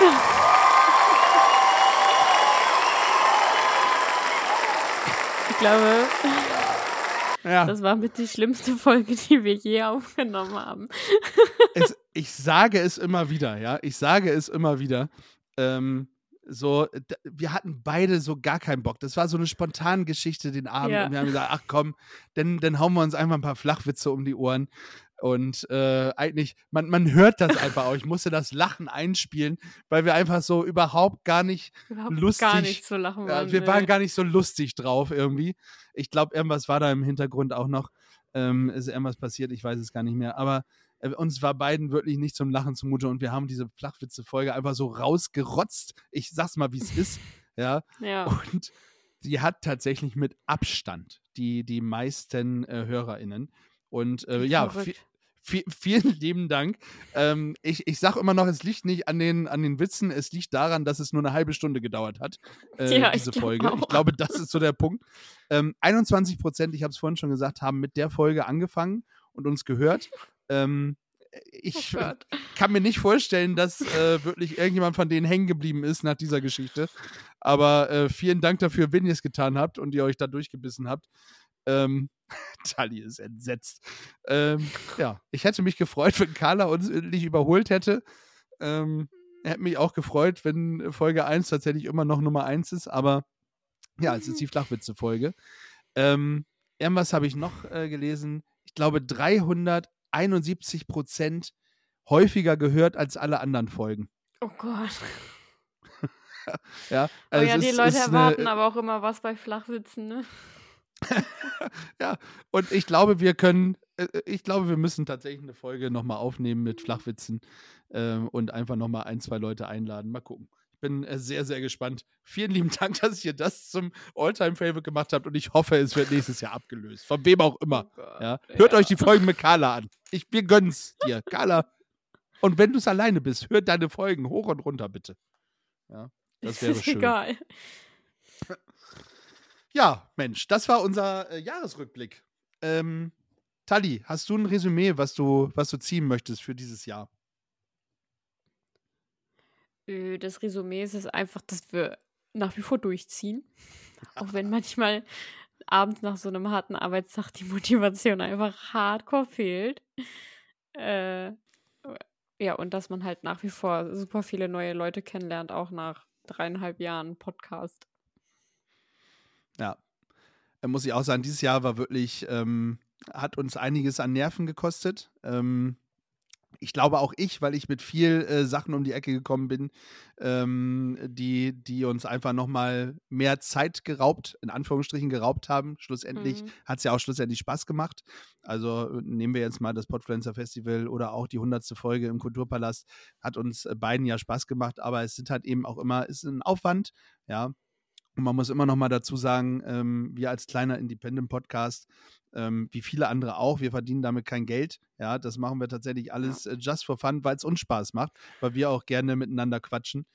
Glaube, Ja. das war mit die schlimmste Folge, die wir je aufgenommen haben. es, ich sage es immer wieder, ja. Ich sage es immer wieder. Ähm, so, wir hatten beide so gar keinen Bock. Das war so eine spontane Geschichte den Abend. Ja. Und wir haben gesagt, ach komm, dann, dann hauen wir uns einfach ein paar Flachwitze um die Ohren. Und äh, eigentlich, man, man hört das einfach auch. Ich musste das Lachen einspielen, weil wir einfach so überhaupt gar nicht Überhaupt lustig. gar nicht zu lachen waren. wir nee. waren gar nicht so lustig drauf irgendwie. Ich glaube, irgendwas war da im Hintergrund auch noch. Ähm, ist irgendwas passiert, ich weiß es gar nicht mehr. Aber äh, uns war beiden wirklich nicht zum Lachen zumute und wir haben diese Flachwitze-Folge einfach so rausgerotzt. Ich sag's mal, wie es ist. Ja. Ja. Und die hat tatsächlich mit Abstand die, die meisten äh, HörerInnen. Und äh, ja. Vi- vi- vielen lieben Dank. Ähm, ich ich sage immer noch, es liegt nicht an den, an den Witzen, es liegt daran, dass es nur eine halbe Stunde gedauert hat, äh, Ja, ich diese glaub Folge. Ich auch. glaube, das ist so der Punkt. Ähm, 21 Prozent, ich habe es vorhin schon gesagt, haben mit der Folge angefangen und uns gehört. Ähm, ich Oh kann mir nicht vorstellen, dass äh, wirklich irgendjemand von denen hängen geblieben ist nach dieser Geschichte. Aber äh, vielen Dank dafür, wenn ihr es getan habt und ihr euch da durchgebissen habt. Ähm, Tali ist entsetzt. Ähm, ja, ich hätte mich gefreut, wenn Carla uns endlich überholt hätte. Ähm, hätte mich auch gefreut, wenn Folge 1 tatsächlich immer noch Nummer 1 ist, aber ja, es ist die Flachwitze-Folge. Ähm, irgendwas habe ich noch äh, gelesen. Ich glaube, 371 Prozent häufiger gehört als alle anderen Folgen. Oh Gott. Ja, Oh also ja, es die ist- Leute ist eine- erwarten aber auch immer was bei Flachwitzen, ne? ja, und ich glaube, wir können, äh, ich glaube, wir müssen tatsächlich eine Folge nochmal aufnehmen mit Flachwitzen ähm, und einfach nochmal ein, zwei Leute einladen. Mal gucken. Ich bin äh, sehr, sehr gespannt. Vielen lieben Dank, dass ihr das zum Alltime-Favorite gemacht habt und ich hoffe, es wird nächstes Jahr abgelöst. Von wem auch immer. Oh Ja. Hört ja. euch die Folgen mit Carla an. Ich, wir gönnen's dir. Carla. Und wenn du es alleine bist, hört deine Folgen hoch und runter, bitte. Ja, das wäre ist schön. egal. Ja, Mensch, das war unser äh, Jahresrückblick. Ähm, Tali, hast du ein Resümee, was du, was du ziehen möchtest für dieses Jahr? Äh, Das Resümee ist es einfach, dass wir nach wie vor durchziehen. Auch wenn manchmal abends nach so einem harten Arbeitstag die Motivation einfach hardcore fehlt. Äh, ja, und dass man halt nach wie vor super viele neue Leute kennenlernt, auch nach dreieinhalb Jahren Podcast. Ja. Äh, muss ich auch sagen, dieses Jahr war wirklich, ähm, hat uns einiges an Nerven gekostet. Ähm, ich glaube auch ich, weil ich mit viel äh, Sachen um die Ecke gekommen bin, ähm, die, die uns einfach nochmal mehr Zeit geraubt, in Anführungsstrichen geraubt haben. Schlussendlich Mhm. hat es ja auch schlussendlich Spaß gemacht. Also äh, nehmen wir jetzt mal das Podfluencer Festival oder auch die 100. Folge im Kulturpalast. Hat uns äh, beiden ja Spaß gemacht, aber es sind halt eben auch immer, ist ein Aufwand, ja. Und man muss immer noch mal dazu sagen, ähm, wir als kleiner Independent-Podcast, ähm, wie viele andere auch, wir verdienen damit kein Geld. Ja, das machen wir tatsächlich alles äh, just for fun, weil es uns Spaß macht, weil wir auch gerne miteinander quatschen.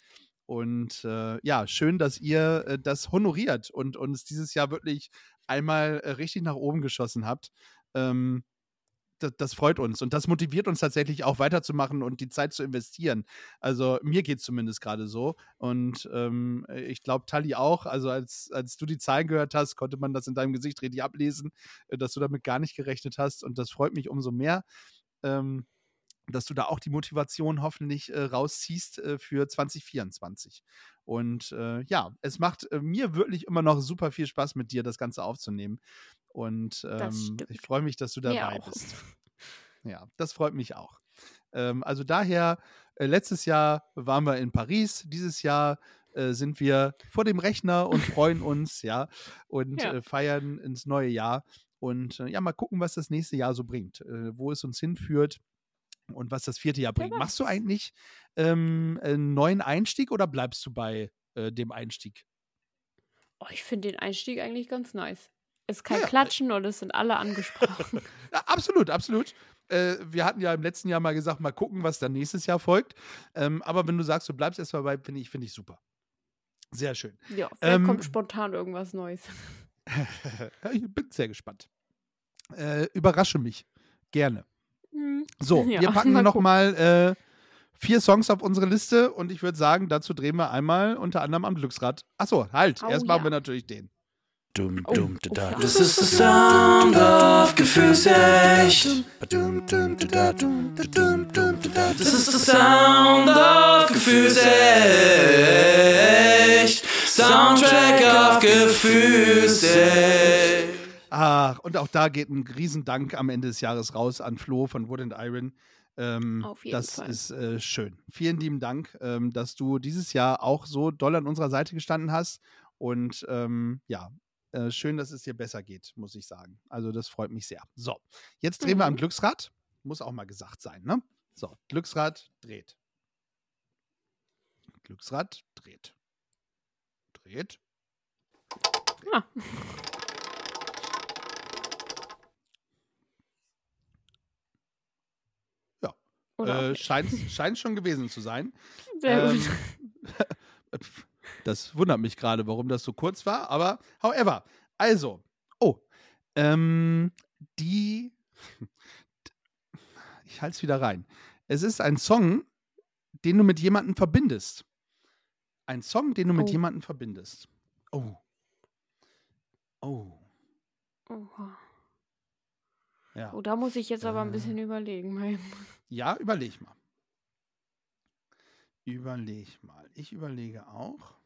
Und äh, ja, schön, dass ihr äh, das honoriert und uns dieses Jahr wirklich einmal äh, richtig nach oben geschossen habt. Ähm, das, das, freut uns und das motiviert uns tatsächlich auch weiterzumachen und die Zeit zu investieren. Also mir geht es zumindest gerade so und ähm, ich glaube Tali auch. Also als, als du die Zahlen gehört hast, konnte man das in deinem Gesicht richtig ablesen, äh, dass du damit gar nicht gerechnet hast und das freut mich umso mehr. Ähm, dass du da auch die Motivation hoffentlich äh, rausziehst äh, für 2024. Und äh, ja, es macht äh, mir wirklich immer noch super viel Spaß mit dir, das Ganze aufzunehmen. Und ähm, ich freue mich, dass du dabei bist. Ja, das freut mich auch. Ähm, also daher, äh, letztes Jahr waren wir in Paris, dieses Jahr äh, sind wir vor dem Rechner und freuen uns, ja, und ja. feiern ins neue Jahr. Und ja, mal gucken, was das nächste Jahr so bringt, wo es uns hinführt und was das vierte Jahr bringt. Ja, Machst du eigentlich ähm, einen neuen Einstieg oder bleibst du bei äh, dem Einstieg? Oh, ich finde den Einstieg eigentlich ganz nice. Es ist kein ja, Klatschen und es sind alle angesprochen. ja, absolut, absolut. Äh, wir hatten ja im letzten Jahr mal gesagt, mal gucken, was dann nächstes Jahr folgt. Ähm, aber wenn du sagst, du bleibst erstmal bei, finde ich, finde ich super. Sehr schön. Ja, vielleicht ähm, kommt spontan irgendwas Neues. ich bin sehr gespannt. Äh, überrasche mich. Gerne. Hm. So, ja, wir packen mal nochmal äh, vier Songs auf unsere Liste und ich würde sagen, dazu drehen wir einmal unter anderem am Glücksrad. Achso, halt, oh, erst machen wir natürlich den. Dum, oh, dum, oh, da, das ist the sound of Gefühlsecht. Das ist the sound of Gefühlsecht. Soundtrack of Gefühlsecht. Ach, und auch da geht ein Riesendank am Ende des Jahres raus an Flo von Wood and Iron. Ähm, Auf jeden das Fall. ist äh, schön. Vielen lieben Dank, ähm, dass du dieses Jahr auch so doll an unserer Seite gestanden hast. Und ähm, ja, äh, schön, dass es dir besser geht, muss ich sagen. Also, das freut mich sehr. So, jetzt drehen mhm. wir am mhm. Glücksrad. Muss auch mal gesagt sein, ne? So, Glücksrad dreht. Glücksrad dreht. Dreht. dreht. Ah. Äh, scheint, scheint schon gewesen zu sein. Sehr ähm, gut. das wundert mich gerade, warum das so kurz war, aber however. Also, oh, ähm, die, ich halte es wieder rein. Es ist ein Song, den du mit jemandem verbindest. Ein Song, den du oh. mit jemandem verbindest. Oh. Oh. Oha. Ja. Oh, da muss ich jetzt aber ein bisschen äh, überlegen. Ja, überleg mal. Überleg mal. Ich überlege auch.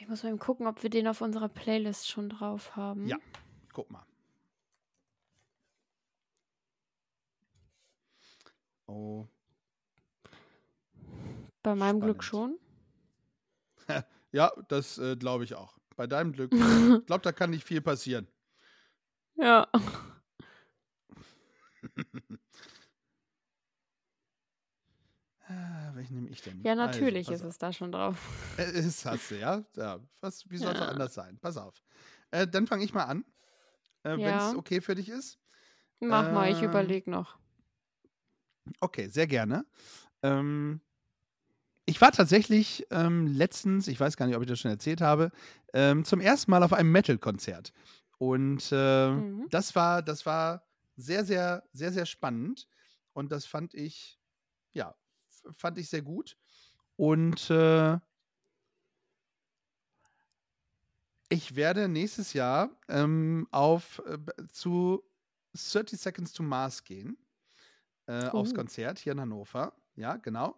Ich muss mal gucken, ob wir den auf unserer Playlist schon drauf haben. Ja, guck mal. Oh. Bei meinem Spannend. Glück schon. ja, das äh, glaube ich auch bei deinem Glück. Ich glaube, da kann nicht viel passieren. Ja. ah, welchen nehme ich denn? Ja, natürlich also, ist es da schon drauf. Äh, ist, hast du, ja? ja was, wie soll es ja. anders sein? Pass auf. Äh, dann fange ich mal an, äh, ja. wenn es okay für dich ist. Mach mal, ich ähm, überlege noch. Okay, sehr gerne. Ähm, ich war tatsächlich ähm, letztens, ich weiß gar nicht, ob ich das schon erzählt habe, ähm, zum ersten Mal auf einem Metal-Konzert. Und äh, mhm. das war, das war sehr, sehr, sehr, sehr spannend. Und das fand ich, ja, fand ich sehr gut. Und äh, ich werde nächstes Jahr ähm, auf äh, zu 30 Seconds to Mars gehen. Äh, oh. Aufs Konzert hier in Hannover. Ja, genau.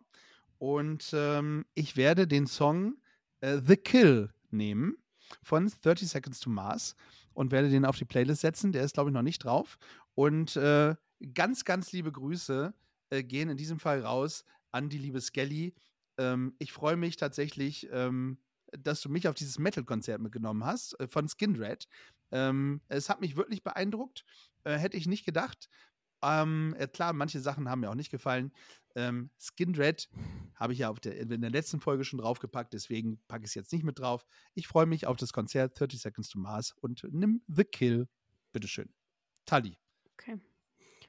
Und ähm, ich werde den Song äh, The Kill nehmen von 30 Seconds to Mars und werde den auf die Playlist setzen. Der ist, glaube ich, noch nicht drauf. Und äh, ganz, ganz liebe Grüße äh, gehen in diesem Fall raus an die liebe Skelly. Ähm, ich freue mich tatsächlich, ähm, dass du mich auf dieses Metal-Konzert mitgenommen hast äh, von Skin Red. Ähm, es hat mich wirklich beeindruckt. Äh, hätte ich nicht gedacht. Ähm, äh, klar, manche Sachen haben mir auch nicht gefallen. Ähm, Skin Red habe ich ja der, in der letzten Folge schon draufgepackt, deswegen packe ich es jetzt nicht mit drauf. Ich freue mich auf das Konzert 30 Seconds to Mars und nimm The Kill. Bitteschön. Tali. Okay.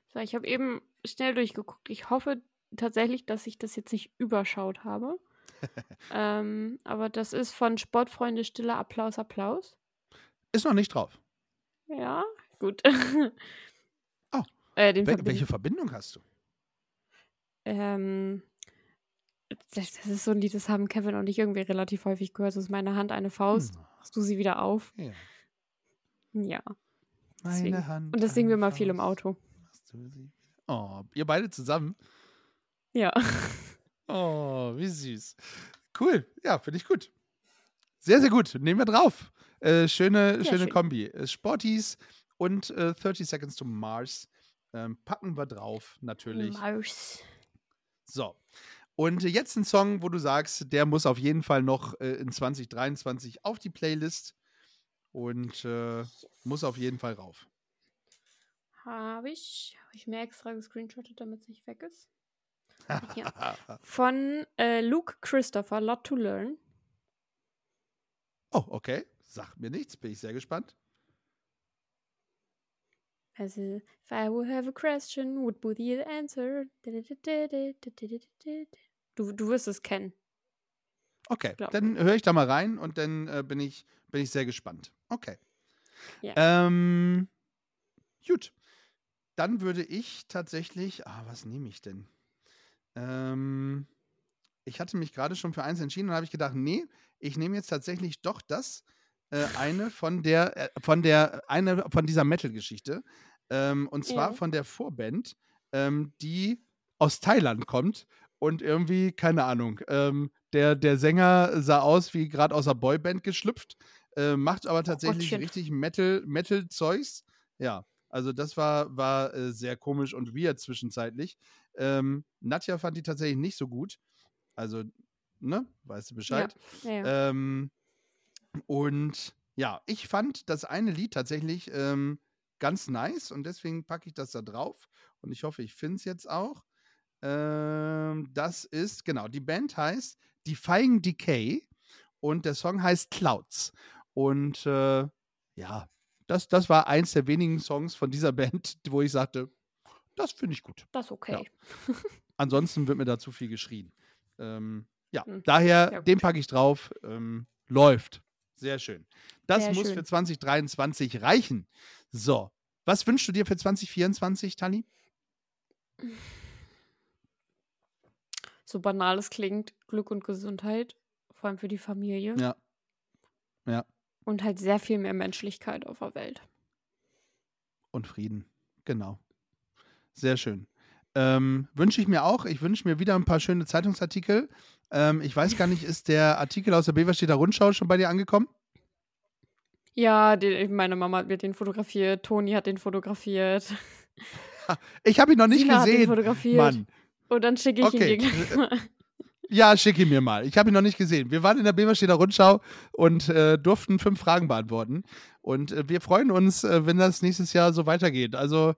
So, ich habe eben schnell durchgeguckt. Ich hoffe tatsächlich, dass ich das jetzt nicht überschaut habe. ähm, aber das ist von Sportfreunde Stiller Applaus, Applaus. Ist noch nicht drauf. Ja, gut. Oh. Äh, Wel verbind- welche Verbindung hast du? Ähm, das, das ist so ein Lied, das haben Kevin und ich irgendwie relativ häufig gehört. Das ist meine Hand eine Faust. Hm. Machst du sie wieder auf? Ja. Ja. Meine. Hand. Und das singen wir mal viel im. Auto. Machst du sie- Oh, ihr beide zusammen. Ja. Oh, wie süß. Cool. Ja, finde ich gut. Sehr, sehr gut. Nehmen wir drauf. Äh, schöne Sehr schöne schön. Kombi. Äh, Sporties und äh, 30 Seconds to Mars ähm, packen wir drauf, natürlich. Maus. So. Und jetzt ein Song, wo du sagst, der muss auf jeden Fall noch äh, in 2023 auf die Playlist und äh, muss auf jeden Fall rauf. Habe ich. Habe ich mir extra gescreenshottet, damit es nicht weg ist. Von äh, Luke Christopher, Lot to Learn. oh, okay. Sagt mir nichts, bin ich sehr gespannt. Also, if I would have a question, would be the answer. Du, du wirst es kennen. Okay, Glaub dann höre ich da mal rein und dann äh, bin, ich, bin ich sehr gespannt. Okay. Ja. Ähm, gut. Dann würde ich tatsächlich, ah, was nehme ich denn? Ähm, ich hatte mich gerade schon für eins entschieden und habe ich gedacht, nee, ich nehme jetzt tatsächlich doch das äh, eine von der, äh, von der, eine von dieser Metal-Geschichte. Ähm, und zwar Ja. von der Vorband, ähm, die aus Thailand kommt und irgendwie, keine Ahnung, ähm, der, der Sänger sah aus wie gerade aus einer Boyband geschlüpft, äh, macht aber tatsächlich Gottchen. richtig Metal, Metal-Zeugs. Ja, also das war, war äh, sehr komisch und weird zwischenzeitlich. Ähm, Nadja fand die tatsächlich nicht so gut. Also, ne, weißt du Bescheid. Ja, ja. Ähm, und ja, ich fand das eine Lied tatsächlich ähm, ganz nice und deswegen packe ich das da drauf. Und ich hoffe, ich finde es jetzt auch. Ähm, das ist, genau, die Band heißt Defying Decay und der Song heißt Clouds. Und äh, ja, das, das war eins der wenigen Songs von dieser Band, wo ich sagte, das finde ich gut. Das ist okay. Ansonsten wird mir da zu viel geschrien. Ähm, ja, Hm, daher, ja den packe ich drauf. Ähm, läuft. Sehr schön. Das Sehr muss schön. für 2023 reichen. So, was wünschst du dir für 2024, Tali? So banal es klingt, Glück und Gesundheit, vor allem für die Familie. Ja. Ja. Und halt sehr viel mehr Menschlichkeit auf der Welt. Und Frieden. Genau. Sehr schön. Ähm, wünsche ich mir auch. Ich wünsche mir wieder ein paar schöne Zeitungsartikel. Ähm, ich weiß gar nicht, ist der Artikel aus der Beverstädter Rundschau schon bei dir angekommen? Ja, die, meine Mama hat mir den fotografiert, Toni hat den fotografiert. Ich habe ihn noch nicht Sina hat den gesehen. fotografiert. Mann. Und dann schicke ich Okay. ihn dir gleich mal. Ja, schick ihn mir mal. Ich habe ihn noch nicht gesehen. Wir waren in der Beverstädter Rundschau und äh, durften fünf Fragen beantworten. Und äh, wir freuen uns, äh, wenn das nächstes Jahr so weitergeht. Also,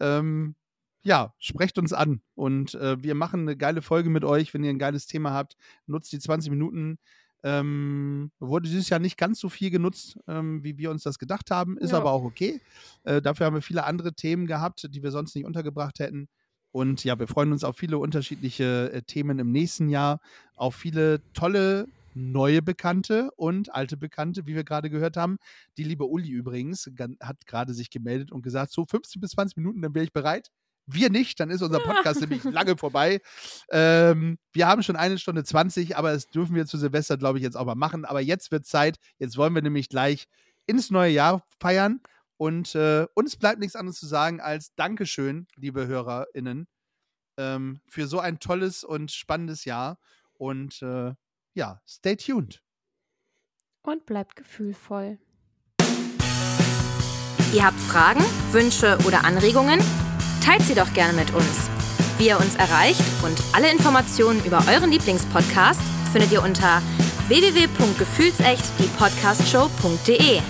ähm, ja, sprecht uns an. Und äh, wir machen eine geile Folge mit euch. Wenn ihr ein geiles Thema habt, nutzt die 20 Minuten. Ähm, wurde dieses Jahr nicht ganz so viel genutzt, ähm, wie wir uns das gedacht haben. Ist Ja. aber auch okay. Äh, dafür haben wir viele andere Themen gehabt, die wir sonst nicht untergebracht hätten. Und ja, wir freuen uns auf viele unterschiedliche äh, Themen im nächsten Jahr, auf viele tolle neue Bekannte und alte Bekannte, wie wir gerade gehört haben. Die liebe Uli übrigens hat gerade sich gemeldet und gesagt, so 15 bis 20 Minuten, dann wäre ich bereit. Wir nicht, dann ist unser Podcast nämlich lange vorbei. Ähm, wir haben schon eine Stunde 20, aber das dürfen wir zu Silvester, glaube ich, jetzt auch mal machen. Aber jetzt wird Zeit. Jetzt wollen wir nämlich gleich ins neue Jahr feiern. Und äh, uns bleibt nichts anderes zu sagen als Dankeschön, liebe HörerInnen, ähm, für so ein tolles und spannendes Jahr. Und äh, ja, stay tuned. Und bleibt gefühlvoll. Ihr habt Fragen, Wünsche oder Anregungen? Teilt sie doch gerne mit uns. Wie ihr uns erreicht und alle Informationen über euren Lieblingspodcast findet ihr unter www.gefühlsecht die Podcastshow.de.